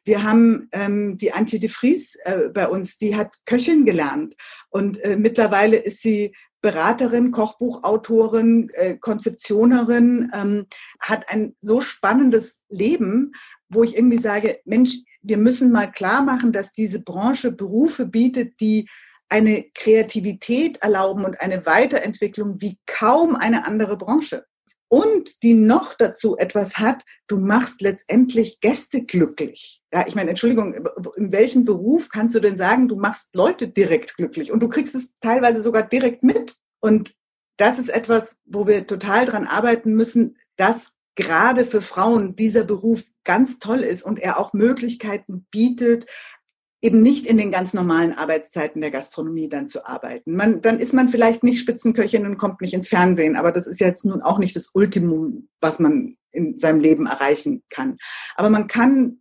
Wir haben ähm, die Antje de Vries äh, bei uns, die hat Köchin gelernt und äh, mittlerweile ist sie Beraterin, Kochbuchautorin, äh, Konzeptionerin, ähm, hat ein so spannendes Leben, wo ich irgendwie sage, Mensch, wir müssen mal klar machen, dass diese Branche Berufe bietet, die eine Kreativität erlauben und eine Weiterentwicklung wie kaum eine andere Branche. Und die noch dazu etwas hat, du machst letztendlich Gäste glücklich. Ja, ich meine, Entschuldigung, in welchem Beruf kannst du denn sagen, du machst Leute direkt glücklich? Und du kriegst es teilweise sogar direkt mit. Und das ist etwas, wo wir total dran arbeiten müssen, dass gerade für Frauen dieser Beruf ganz toll ist und er auch Möglichkeiten bietet, eben nicht in den ganz normalen Arbeitszeiten der Gastronomie dann zu arbeiten. Man, dann ist man vielleicht nicht Spitzenköchin und kommt nicht ins Fernsehen, aber das ist jetzt nun auch nicht das Ultimum, was man in seinem Leben erreichen kann. Aber man kann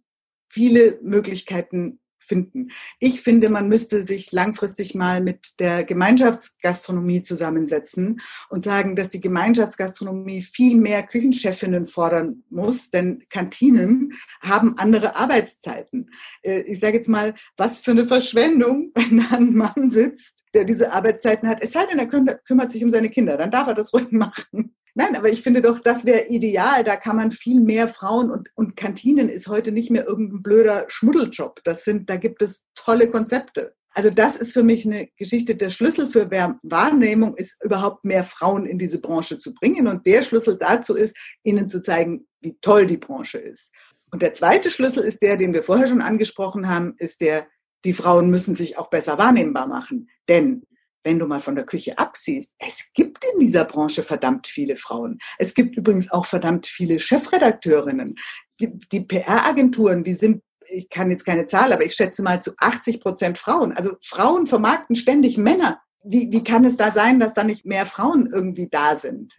viele Möglichkeiten finden. Ich finde, man müsste sich langfristig mal mit der Gemeinschaftsgastronomie zusammensetzen und sagen, dass die Gemeinschaftsgastronomie viel mehr Küchenchefinnen fordern muss, denn Kantinen haben andere Arbeitszeiten. Äh, ich sage jetzt mal, was für eine Verschwendung, wenn da ein Mann sitzt, der diese Arbeitszeiten hat. Es sei denn, er kümmert sich um seine Kinder, dann darf er das ruhig machen. Nein, aber ich finde doch, das wäre ideal. Da kann man viel mehr Frauen und, und Kantinen ist heute nicht mehr irgendein blöder Schmuddeljob. Das sind, da gibt es tolle Konzepte. Also das ist für mich eine Geschichte. Der Schlüssel für Wahrnehmung ist überhaupt mehr Frauen in diese Branche zu bringen. Und der Schlüssel dazu ist, ihnen zu zeigen, wie toll die Branche ist. Und der zweite Schlüssel ist der, den wir vorher schon angesprochen haben, ist der, die Frauen müssen sich auch besser wahrnehmbar machen. Denn wenn du mal von der Küche absiehst, es gibt in dieser Branche verdammt viele Frauen. Es gibt übrigens auch verdammt viele Chefredakteurinnen. Die, die PR-Agenturen, die sind, ich kann jetzt keine Zahl, aber ich schätze mal zu 80 Prozent Frauen. Also Frauen vermarkten ständig Männer. Wie, wie kann es da sein, dass da nicht mehr Frauen irgendwie da sind?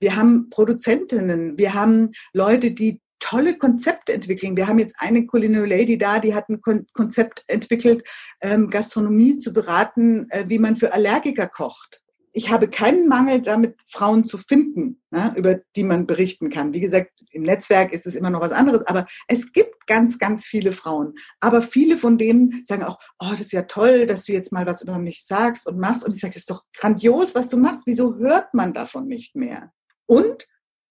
Wir haben Produzentinnen, wir haben Leute, die tolle Konzepte entwickeln. Wir haben jetzt eine Culinary Lady da, die hat ein Konzept entwickelt, ähm, Gastronomie zu beraten, äh, wie man für Allergiker kocht. Ich habe keinen Mangel damit, Frauen zu finden, ja, über die man berichten kann. Wie gesagt, im Netzwerk ist es immer noch was anderes, aber es gibt ganz, ganz viele Frauen. Aber viele von denen sagen auch, oh, das ist ja toll, dass du jetzt mal was über mich sagst und machst. Und ich sage, das ist doch grandios, was du machst. Wieso hört man davon nicht mehr? Und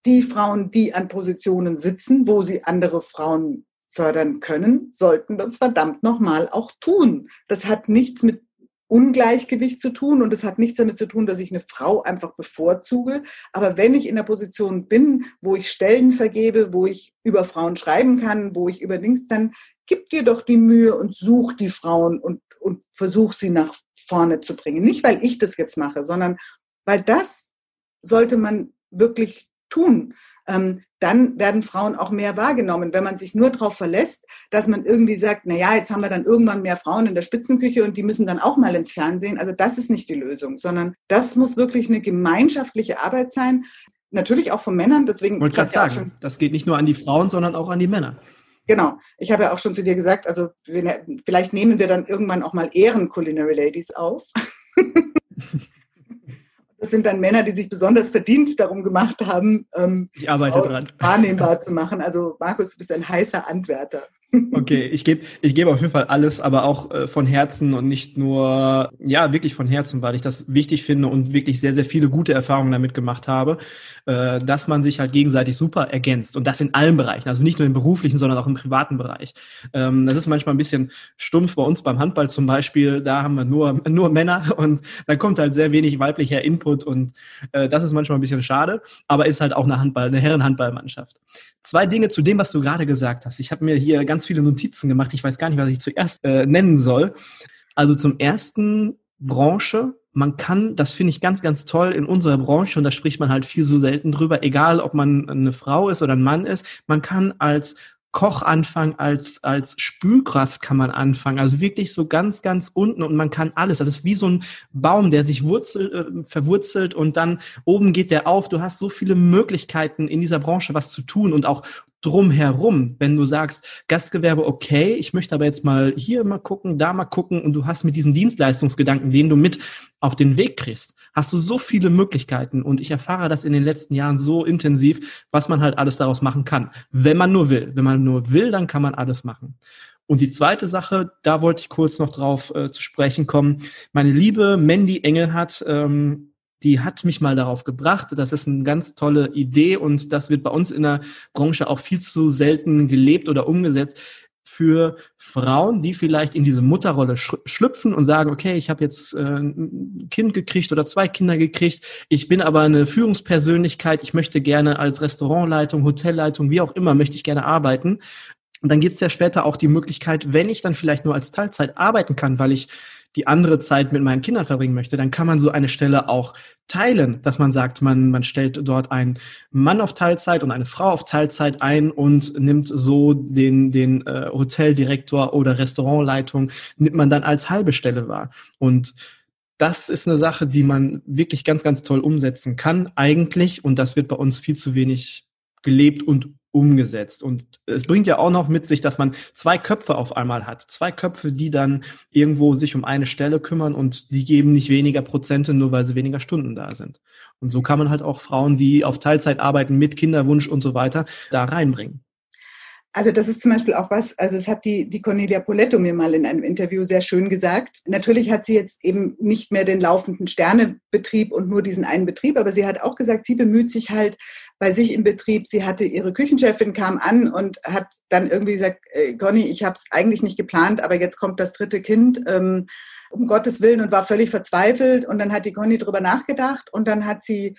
die Frauen, die an Positionen sitzen, wo sie andere Frauen fördern können, sollten das verdammt nochmal auch tun. Das hat nichts mit Ungleichgewicht zu tun und es hat nichts damit zu tun, dass ich eine Frau einfach bevorzuge. Aber wenn ich in der Position bin, wo ich Stellen vergebe, wo ich über Frauen schreiben kann, wo ich über Dings, dann gib dir doch die Mühe und such die Frauen und, und versuch sie nach vorne zu bringen. Nicht, weil ich das jetzt mache, sondern weil das sollte man wirklich tun, ähm, dann werden Frauen auch mehr wahrgenommen. Wenn man sich nur darauf verlässt, dass man irgendwie sagt, na ja, jetzt haben wir dann irgendwann mehr Frauen in der Spitzenküche und die müssen dann auch mal ins Fernsehen. Also das ist nicht die Lösung, sondern das muss wirklich eine gemeinschaftliche Arbeit sein. Natürlich auch von Männern. Deswegen.
Wollte gerade sagen, schon, das geht nicht nur an die Frauen, sondern auch an die Männer.
Genau. Ich habe ja auch schon zu dir gesagt, also vielleicht nehmen wir dann irgendwann auch mal Ehren Culinary Ladies auf. Das sind dann Männer, die sich besonders verdient darum gemacht haben,
ähm, ich arbeite dran.
wahrnehmbar zu machen. Also Markus, du bist ein heißer Antwärter.
Okay, ich gebe ich gebe auf jeden Fall alles, aber auch äh, von Herzen und nicht nur, ja, wirklich von Herzen, weil ich das wichtig finde und wirklich sehr, sehr viele gute Erfahrungen damit gemacht habe, äh, dass man sich halt gegenseitig super ergänzt und das in allen Bereichen, also nicht nur im beruflichen, sondern auch im privaten Bereich. Ähm, das ist manchmal ein bisschen stumpf bei uns beim Handball zum Beispiel, da haben wir nur, nur Männer und da kommt halt sehr wenig weiblicher Input und äh, das ist manchmal ein bisschen schade, aber ist halt auch eine Handball, eine Herrenhandballmannschaft. Zwei Dinge zu dem, was du gerade gesagt hast. Ich habe mir hier ganz viele Notizen gemacht. Ich weiß gar nicht, was ich zuerst äh, nennen soll. Also zum ersten Branche. Man kann, das finde ich ganz, ganz toll in unserer Branche, und da spricht man halt viel so selten drüber, egal ob man eine Frau ist oder ein Mann ist, man kann als Koch anfangen, als, als Spülkraft kann man anfangen. Also wirklich so ganz, ganz unten und man kann alles. Das ist wie so ein Baum, der sich wurzel, äh, verwurzelt und dann oben geht der auf. Du hast so viele Möglichkeiten in dieser Branche was zu tun und auch drumherum, wenn du sagst, Gastgewerbe, okay, ich möchte aber jetzt mal hier mal gucken, da mal gucken und du hast mit diesen Dienstleistungsgedanken, den du mit auf den Weg kriegst, hast du so viele Möglichkeiten und ich erfahre das in den letzten Jahren so intensiv, was man halt alles daraus machen kann, wenn man nur will. Wenn man nur will, dann kann man alles machen. Und die zweite Sache, da wollte ich kurz noch drauf äh, zu sprechen kommen. Meine liebe Mandy Engelhardt, ähm, die hat mich mal darauf gebracht. Das ist eine ganz tolle Idee und das wird bei uns in der Branche auch viel zu selten gelebt oder umgesetzt für Frauen, die vielleicht in diese Mutterrolle schlüpfen und sagen, okay, ich habe jetzt äh, ein Kind gekriegt oder zwei Kinder gekriegt, ich bin aber eine Führungspersönlichkeit, ich möchte gerne als Restaurantleitung, Hotelleitung, wie auch immer, möchte ich gerne arbeiten. Und dann gibt es ja später auch die Möglichkeit, wenn ich dann vielleicht nur als Teilzeit arbeiten kann, weil ich die andere Zeit mit meinen Kindern verbringen möchte, dann kann man so eine Stelle auch teilen, dass man sagt, man, man stellt dort einen Mann auf Teilzeit und eine Frau auf Teilzeit ein und nimmt so den, den äh, Hoteldirektor oder Restaurantleitung, nimmt man dann als halbe Stelle wahr. Und das ist eine Sache, die man wirklich ganz, ganz toll umsetzen kann eigentlich. Und das wird bei uns viel zu wenig gelebt und umgesetzt. Und es bringt ja auch noch mit sich, dass man zwei Köpfe auf einmal hat. Zwei Köpfe, die dann irgendwo sich um eine Stelle kümmern und die geben nicht weniger Prozente, nur weil sie weniger Stunden da sind. Und so kann man halt auch Frauen, die auf Teilzeit arbeiten, mit Kinderwunsch und so weiter, da reinbringen.
Also das ist zum Beispiel auch was, also das hat die, die Cornelia Poletto mir mal in einem Interview sehr schön gesagt. Natürlich hat sie jetzt eben nicht mehr den laufenden Sternebetrieb und nur diesen einen Betrieb, aber sie hat auch gesagt, sie bemüht sich halt bei sich im Betrieb. Sie hatte ihre Küchenchefin, kam an und hat dann irgendwie gesagt, äh, Conny, ich habe es eigentlich nicht geplant, aber jetzt kommt das dritte Kind. Ähm, um Gottes Willen und war völlig verzweifelt. Und dann hat die Conny drüber nachgedacht und dann hat sie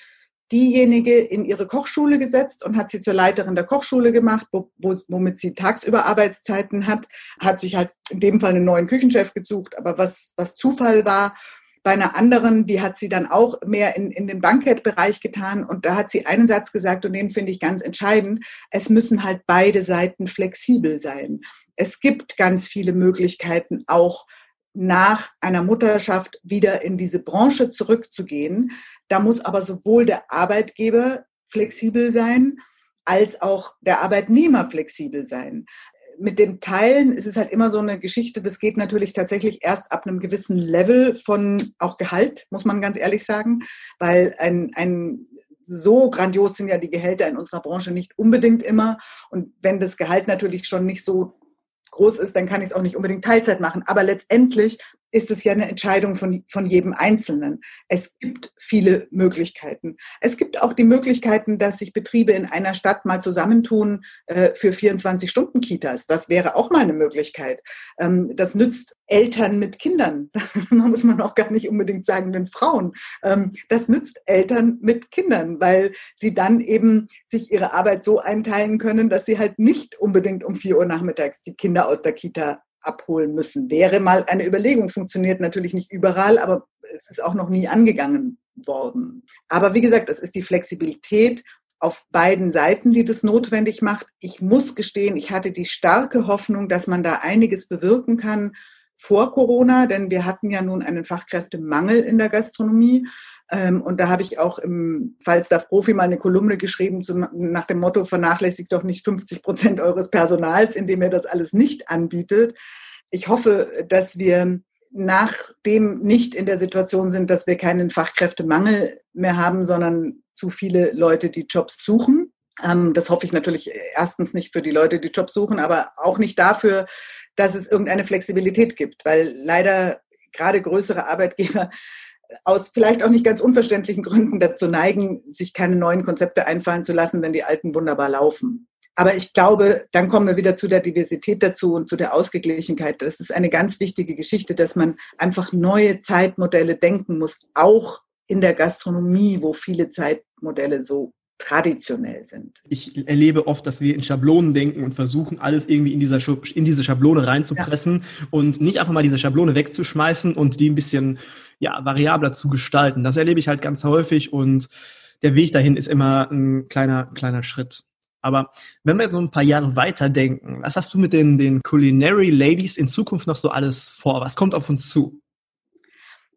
diejenige in ihre Kochschule gesetzt und hat sie zur Leiterin der Kochschule gemacht, wo, wo, womit sie tagsüber Arbeitszeiten hat, hat sich halt in dem Fall einen neuen Küchenchef gesucht, aber was, was Zufall war. Bei einer anderen, die hat sie dann auch mehr in, in den Bankettbereich getan und da hat sie einen Satz gesagt und den finde ich ganz entscheidend. Es müssen halt beide Seiten flexibel sein. Es gibt ganz viele Möglichkeiten, auch nach einer Mutterschaft wieder in diese Branche zurückzugehen. Da muss aber sowohl der Arbeitgeber flexibel sein, als auch der Arbeitnehmer flexibel sein. Mit dem Teilen ist es halt immer so eine Geschichte, das geht natürlich tatsächlich erst ab einem gewissen Level von auch Gehalt, muss man ganz ehrlich sagen, weil ein, ein so grandios sind ja die Gehälter in unserer Branche nicht unbedingt immer. Und wenn das Gehalt natürlich schon nicht so groß ist, dann kann ich es auch nicht unbedingt Teilzeit machen. Aber letztendlich ist es ja eine Entscheidung von, von jedem Einzelnen. Es gibt viele Möglichkeiten. Es gibt auch die Möglichkeiten, dass sich Betriebe in einer Stadt mal zusammentun äh, für 24-Stunden-Kitas. Das wäre auch mal eine Möglichkeit. Ähm, das nützt Eltern mit Kindern. da muss man auch gar nicht unbedingt sagen, den Frauen. Ähm, das nützt Eltern mit Kindern, weil sie dann eben sich ihre Arbeit so einteilen können, dass sie halt nicht unbedingt um 4 Uhr nachmittags die Kinder aus der Kita abholen müssen. Wäre mal eine Überlegung, funktioniert natürlich nicht überall, aber es ist auch noch nie angegangen worden. Aber wie gesagt, es ist die Flexibilität auf beiden Seiten, die das notwendig macht. Ich muss gestehen, ich hatte die starke Hoffnung, dass man da einiges bewirken kann vor Corona, denn wir hatten ja nun einen Fachkräftemangel in der Gastronomie. Ähm, und da habe ich auch im Falstaff Profi mal eine Kolumne geschrieben zum, nach dem Motto, vernachlässigt doch nicht 50 Prozent eures Personals, indem ihr das alles nicht anbietet. Ich hoffe, dass wir nachdem nicht in der Situation sind, dass wir keinen Fachkräftemangel mehr haben, sondern zu viele Leute, die Jobs suchen. Ähm, das hoffe ich natürlich erstens nicht für die Leute, die Jobs suchen, aber auch nicht dafür, dass es irgendeine Flexibilität gibt, weil leider gerade größere Arbeitgeber aus vielleicht auch nicht ganz unverständlichen Gründen dazu neigen, sich keine neuen Konzepte einfallen zu lassen, wenn die alten wunderbar laufen. Aber ich glaube, dann kommen wir wieder zu der Diversität dazu und zu der Ausgeglichenheit. Das ist eine ganz wichtige Geschichte, dass man einfach neue Zeitmodelle denken muss, auch in der Gastronomie, wo viele Zeitmodelle so traditionell sind.
Ich erlebe oft, dass wir in Schablonen denken und versuchen, alles irgendwie in, dieser in diese Schablone reinzupressen ja. und nicht einfach mal diese Schablone wegzuschmeißen und die ein bisschen ja, variabler zu gestalten. Das erlebe ich halt ganz häufig und der Weg dahin ist immer ein kleiner, kleiner Schritt. Aber wenn wir jetzt so ein paar Jahre weiterdenken, was hast du mit den, den Culinary Ladies in Zukunft noch so alles vor? Was kommt auf uns zu?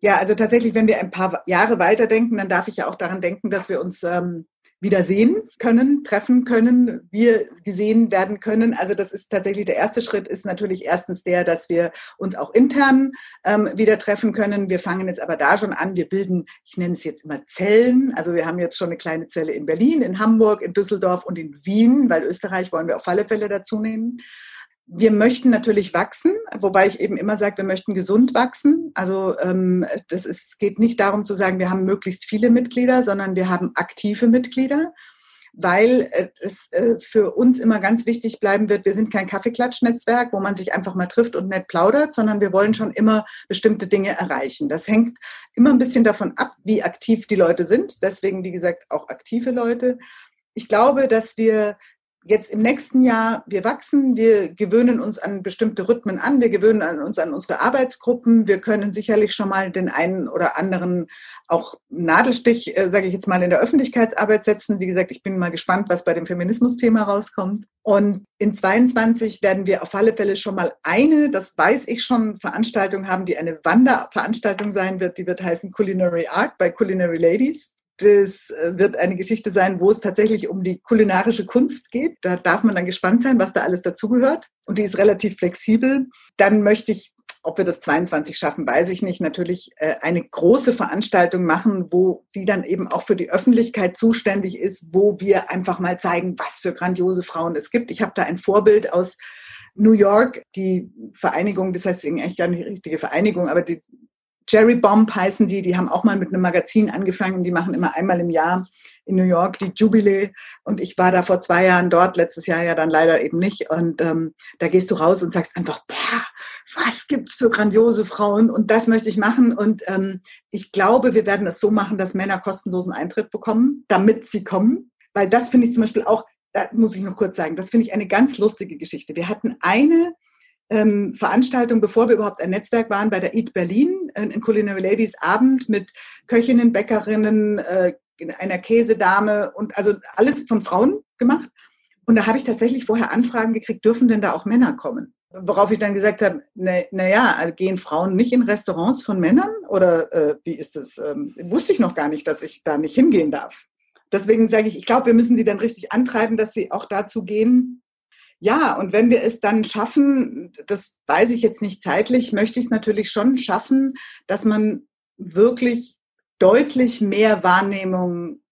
Ja, also tatsächlich, wenn wir ein paar Jahre weiterdenken, dann darf ich ja auch daran denken, dass wir uns ähm, wieder sehen können, treffen können, wir gesehen werden können. Also das ist tatsächlich der erste Schritt, ist natürlich erstens der, dass wir uns auch intern ähm, wieder treffen können. Wir fangen jetzt aber da schon an, wir bilden, ich nenne es jetzt immer Zellen. Also wir haben jetzt schon eine kleine Zelle in Berlin, in Hamburg, in Düsseldorf und in Wien, weil Österreich wollen wir auf alle Fälle dazu nehmen. Wir möchten natürlich wachsen, wobei ich eben immer sage, wir möchten gesund wachsen. Also ähm, das ist, geht nicht darum zu sagen, wir haben möglichst viele Mitglieder, sondern wir haben aktive Mitglieder, weil äh, es äh, für uns immer ganz wichtig bleiben wird, wir sind kein Kaffeeklatschnetzwerk, wo man sich einfach mal trifft und nett plaudert, sondern wir wollen schon immer bestimmte Dinge erreichen. Das hängt immer ein bisschen davon ab, wie aktiv die Leute sind. Deswegen, wie gesagt, auch aktive Leute. Ich glaube, dass wir jetzt im nächsten Jahr, wir wachsen, wir gewöhnen uns an bestimmte Rhythmen an, wir gewöhnen uns an unsere Arbeitsgruppen, wir können sicherlich schon mal den einen oder anderen auch Nadelstich, äh, sage ich jetzt mal, in der Öffentlichkeitsarbeit setzen. Wie gesagt, ich bin mal gespannt, was bei dem Feminismus-Thema rauskommt. Und in 22 werden wir auf alle Fälle schon mal eine, das weiß ich schon, Veranstaltung haben, die eine Wanderveranstaltung sein wird. Die wird heißen Culinary Art bei Culinary Ladies. Das äh, wird eine Geschichte sein, wo es tatsächlich um die kulinarische Kunst geht. Da darf man dann gespannt sein, was da alles dazugehört. Und die ist relativ flexibel. Dann möchte ich, ob wir das 22 schaffen, weiß ich nicht, natürlich äh, eine große Veranstaltung machen, wo die dann eben auch für die Öffentlichkeit zuständig ist, wo wir einfach mal zeigen, was für grandiose Frauen es gibt. Ich habe da ein Vorbild aus New York, die Vereinigung, das heißt eigentlich gar nicht die richtige Vereinigung, aber die Jerry Bomb heißen die, die haben auch mal mit einem Magazin angefangen, die machen immer einmal im Jahr in New York die Jubilee. Und ich war da vor zwei Jahren dort, letztes Jahr ja dann leider eben nicht. Und ähm, da gehst du raus und sagst einfach, boah, was gibt's für grandiose Frauen? Und das möchte ich machen. Und ähm, ich glaube, wir werden es so machen, dass Männer kostenlosen Eintritt bekommen, damit sie kommen, weil das finde ich zum Beispiel auch, da muss ich noch kurz sagen, das finde ich eine ganz lustige Geschichte. Wir hatten eine ähm, Veranstaltung, bevor wir überhaupt ein Netzwerk waren, bei der Eat Berlin, äh, in Culinary Ladies Abend mit Köchinnen, Bäckerinnen, äh, einer Käsedame und also alles von Frauen gemacht. Und da habe ich tatsächlich vorher Anfragen gekriegt, dürfen denn da auch Männer kommen? Worauf ich dann gesagt habe, naja, na also gehen Frauen nicht in Restaurants von Männern? Oder äh, wie ist das? Ähm, wusste ich noch gar nicht, dass ich da nicht hingehen darf. Deswegen sage ich, ich glaube, wir müssen sie dann richtig antreiben, dass sie auch dazu gehen, ja, und wenn wir es dann schaffen, das weiß ich jetzt nicht zeitlich, möchte ich es natürlich schon schaffen, dass man wirklich deutlich mehr Wahrnehmung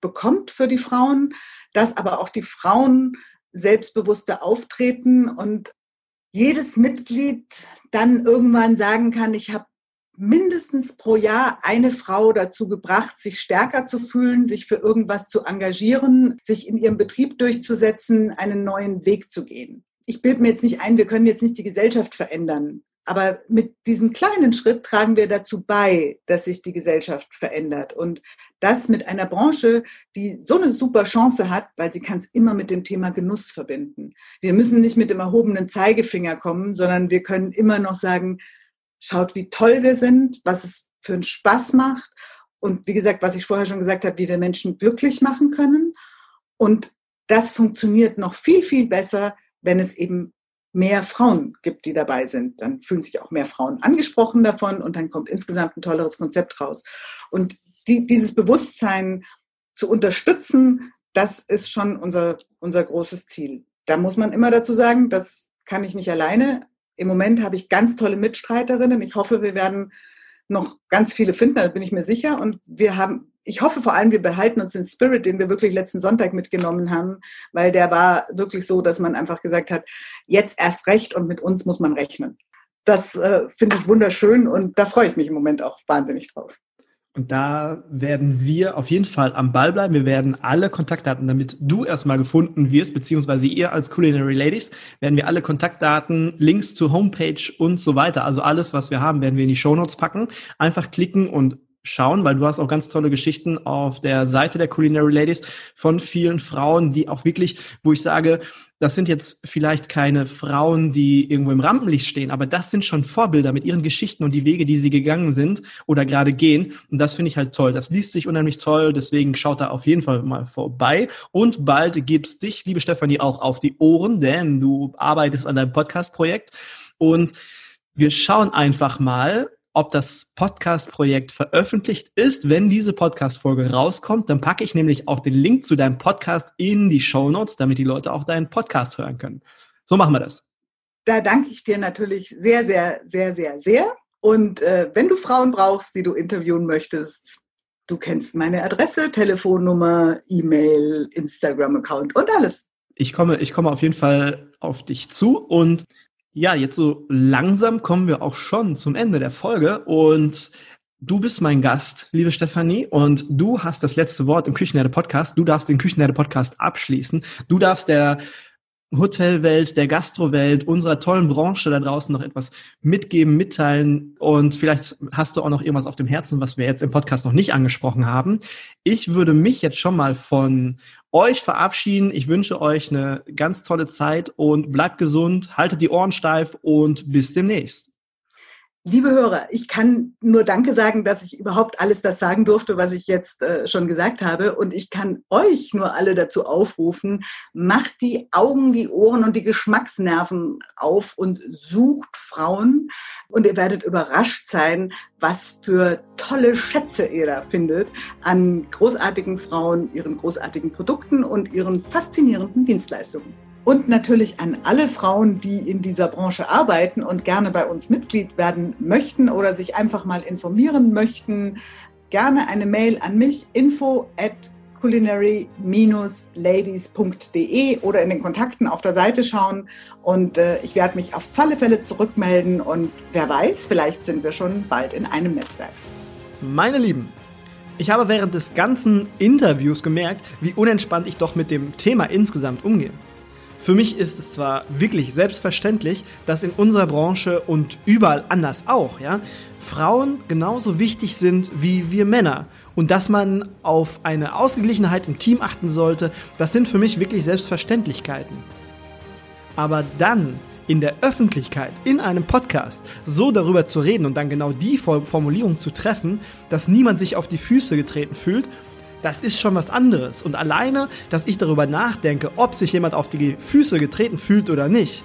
bekommt für die Frauen, dass aber auch die Frauen selbstbewusster auftreten und jedes Mitglied dann irgendwann sagen kann, ich habe mindestens pro Jahr eine Frau dazu gebracht, sich stärker zu fühlen, sich für irgendwas zu engagieren, sich in ihrem Betrieb durchzusetzen, einen neuen Weg zu gehen. Ich bilde mir jetzt nicht ein, wir können jetzt nicht die Gesellschaft verändern. Aber mit diesem kleinen Schritt tragen wir dazu bei, dass sich die Gesellschaft verändert. Und das mit einer Branche, die so eine super Chance hat, weil sie kann es immer mit dem Thema Genuss verbinden. Wir müssen nicht mit dem erhobenen Zeigefinger kommen, sondern wir können immer noch sagen, schaut, wie toll wir sind, was es für einen Spaß macht und wie gesagt, was ich vorher schon gesagt habe, wie wir Menschen glücklich machen können. Und das funktioniert noch viel, viel besser, wenn es eben mehr Frauen gibt, die dabei sind. Dann fühlen sich auch mehr Frauen angesprochen davon und dann kommt insgesamt ein tolleres Konzept raus. Und die, dieses Bewusstsein zu unterstützen, das ist schon unser, unser großes Ziel. Da muss man immer dazu sagen, das kann ich nicht alleine. Im Moment habe ich ganz tolle Mitstreiterinnen. Ich hoffe, wir werden noch ganz viele finden, da bin ich mir sicher. Und wir haben ich hoffe vor allem, wir behalten uns den Spirit, den wir wirklich letzten Sonntag mitgenommen haben, weil der war wirklich so, dass man einfach gesagt hat, jetzt erst recht und mit uns muss man rechnen. Das äh, finde ich wunderschön und da freue ich mich im Moment auch wahnsinnig drauf.
Und da werden wir auf jeden Fall am Ball bleiben. Wir werden alle Kontaktdaten, damit du erstmal gefunden wirst, beziehungsweise ihr als Culinary Ladies, werden wir alle Kontaktdaten, Links zur Homepage und so weiter, also alles, was wir haben, werden wir in die Show Notes packen. Einfach klicken und schauen, weil du hast auch ganz tolle Geschichten auf der Seite der Culinary Ladies von vielen Frauen, die auch wirklich, wo ich sage, das sind jetzt vielleicht keine Frauen, die irgendwo im Rampenlicht stehen, aber das sind schon Vorbilder mit ihren Geschichten und die Wege, die sie gegangen sind oder gerade gehen. Und das finde ich halt toll. Das liest sich unheimlich toll. Deswegen schaut da auf jeden Fall mal vorbei. Und bald gibt's dich, liebe Stefanie, auch auf die Ohren, denn du arbeitest an deinem Podcast-Projekt. Und wir schauen einfach mal, ob das Podcast-Projekt veröffentlicht ist. Wenn diese Podcast-Folge rauskommt, dann packe ich nämlich auch den Link zu deinem Podcast in die Show Notes, damit die Leute auch deinen Podcast hören können. So machen wir das.
Da danke ich dir natürlich sehr, sehr, sehr, sehr, sehr. Und äh, wenn du Frauen brauchst, die du interviewen möchtest, du kennst meine Adresse, Telefonnummer, E-Mail, Instagram-Account und alles.
Ich komme, ich komme auf jeden Fall auf dich zu und ja, jetzt so langsam kommen wir auch schon zum Ende der Folge und du bist mein Gast, liebe Stefanie, und du hast das letzte Wort im Küchenherde Podcast. Du darfst den Küchenherde Podcast abschließen. Du darfst der Hotelwelt, der Gastrowelt, unserer tollen Branche da draußen noch etwas mitgeben, mitteilen und vielleicht hast du auch noch irgendwas auf dem Herzen, was wir jetzt im Podcast noch nicht angesprochen haben. Ich würde mich jetzt schon mal von euch verabschieden. Ich wünsche euch eine ganz tolle Zeit und bleibt gesund, haltet die Ohren steif und bis demnächst.
Liebe Hörer, ich kann nur Danke sagen, dass ich überhaupt alles das sagen durfte, was ich jetzt äh, schon gesagt habe. Und ich kann euch nur alle dazu aufrufen, macht die Augen, die Ohren und die Geschmacksnerven auf und sucht Frauen. Und ihr werdet überrascht sein, was für tolle Schätze ihr da findet an großartigen Frauen, ihren großartigen Produkten und ihren faszinierenden Dienstleistungen. Und natürlich an alle Frauen, die in dieser Branche arbeiten und gerne bei uns Mitglied werden möchten oder sich einfach mal informieren möchten, gerne eine Mail an mich, info at culinary-ladies.de oder in den Kontakten auf der Seite schauen. Und äh, ich werde mich auf alle Fälle zurückmelden und wer weiß, vielleicht sind wir schon bald in einem Netzwerk.
Meine Lieben, ich habe während des ganzen Interviews gemerkt, wie unentspannt ich doch mit dem Thema insgesamt umgehe. Für mich ist es zwar wirklich selbstverständlich, dass in unserer Branche und überall anders auch, ja, Frauen genauso wichtig sind wie wir Männer und dass man auf eine Ausgeglichenheit im Team achten sollte, das sind für mich wirklich Selbstverständlichkeiten. Aber dann in der Öffentlichkeit, in einem Podcast, so darüber zu reden und dann genau die Formulierung zu treffen, dass niemand sich auf die Füße getreten fühlt das ist schon was anderes. Und alleine, dass ich darüber nachdenke, ob sich jemand auf die Füße getreten fühlt oder nicht,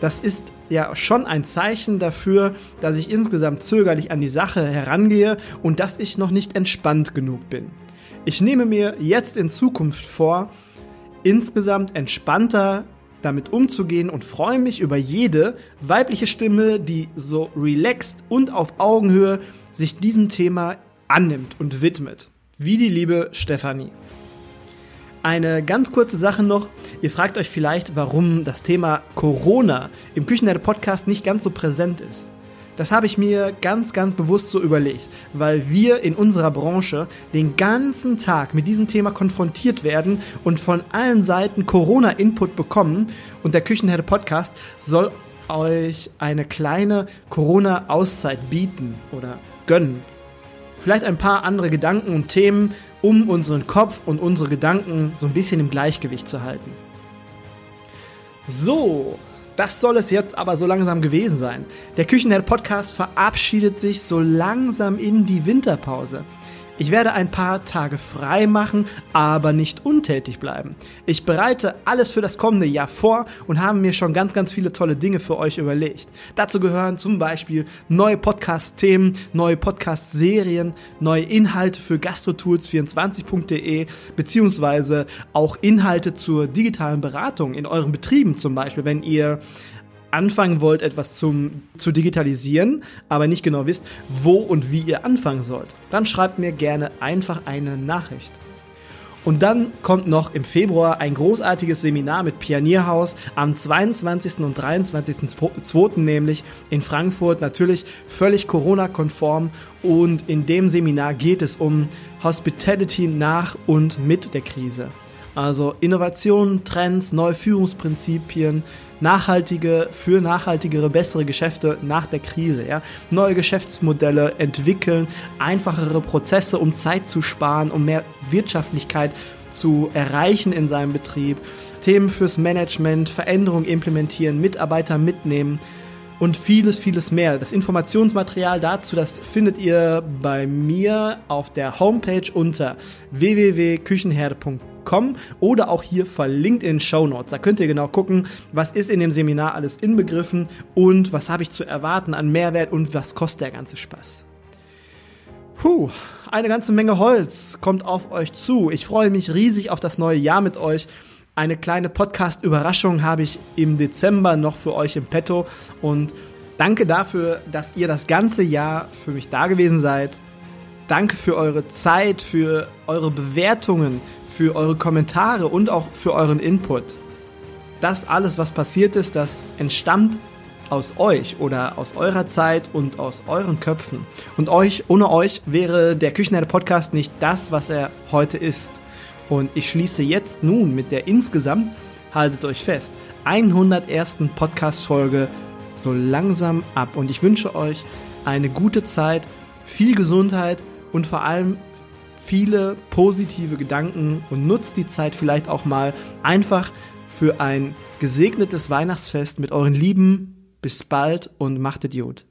das ist ja schon ein Zeichen dafür, dass ich insgesamt zögerlich an die Sache herangehe und dass ich noch nicht entspannt genug bin. Ich nehme mir jetzt in Zukunft vor, insgesamt entspannter damit umzugehen und freue mich über jede weibliche Stimme, die so relaxed und auf Augenhöhe sich diesem Thema annimmt und widmet. Wie die liebe Stefanie. Eine ganz kurze Sache noch. Ihr fragt euch vielleicht, warum das Thema Corona im Küchenherde Podcast nicht ganz so präsent ist. Das habe ich mir ganz, ganz bewusst so überlegt, weil wir in unserer Branche den ganzen Tag mit diesem Thema konfrontiert werden und von allen Seiten Corona-Input bekommen. Und der Küchenherde Podcast soll euch eine kleine Corona-Auszeit bieten oder gönnen vielleicht ein paar andere Gedanken und Themen, um unseren Kopf und unsere Gedanken so ein bisschen im Gleichgewicht zu halten. So, das soll es jetzt aber so langsam gewesen sein. Der Küchenherd Podcast verabschiedet sich so langsam in die Winterpause. Ich werde ein paar Tage frei machen, aber nicht untätig bleiben. Ich bereite alles für das kommende Jahr vor und habe mir schon ganz, ganz viele tolle Dinge für euch überlegt. Dazu gehören zum Beispiel neue Podcast-Themen, neue Podcast-Serien, neue Inhalte für gastrotools24.de, beziehungsweise auch Inhalte zur digitalen Beratung in euren Betrieben zum Beispiel, wenn ihr anfangen wollt, etwas zum, zu digitalisieren, aber nicht genau wisst, wo und wie ihr anfangen sollt, dann schreibt mir gerne einfach eine Nachricht. Und dann kommt noch im Februar ein großartiges Seminar mit Pionierhaus am 22. und 23.2. nämlich in Frankfurt, natürlich völlig Corona-konform. Und in dem Seminar geht es um Hospitality nach und mit der Krise. Also Innovationen, Trends, neue Führungsprinzipien, nachhaltige, für nachhaltigere, bessere Geschäfte nach der Krise. Ja? Neue Geschäftsmodelle entwickeln, einfachere Prozesse, um Zeit zu sparen, um mehr Wirtschaftlichkeit zu erreichen in seinem Betrieb. Themen fürs Management, Veränderungen implementieren, Mitarbeiter mitnehmen und vieles, vieles mehr. Das Informationsmaterial dazu, das findet ihr bei mir auf der Homepage unter www.küchenherde.com www.seminar.com oder auch hier verlinkt in den Show Notes. Da könnt ihr genau gucken, was ist in dem Seminar alles inbegriffen und was habe ich zu erwarten an Mehrwert und was kostet der ganze Spaß. Puh, eine ganze Menge Holz kommt auf euch zu. Ich freue mich riesig auf das neue Jahr mit euch. Eine kleine Podcast-Überraschung habe ich im Dezember noch für euch im Petto und danke dafür, dass ihr das ganze Jahr für mich da gewesen seid. Danke für eure Zeit, für eure Bewertungen, für eure Kommentare und auch für euren Input. Das alles, was passiert ist, das entstammt aus euch oder aus eurer Zeit und aus euren Köpfen. Und euch, ohne euch wäre der Küchenherde Podcast nicht das, was er heute ist. Und ich schließe jetzt nun mit der insgesamt, haltet euch fest, 101. Podcast-Folge so langsam ab. Und ich wünsche euch eine gute Zeit, viel Gesundheit und vor allem viele positive Gedanken und nutzt die Zeit vielleicht auch mal einfach für ein gesegnetes Weihnachtsfest mit euren Lieben. Bis bald und macht Idiot.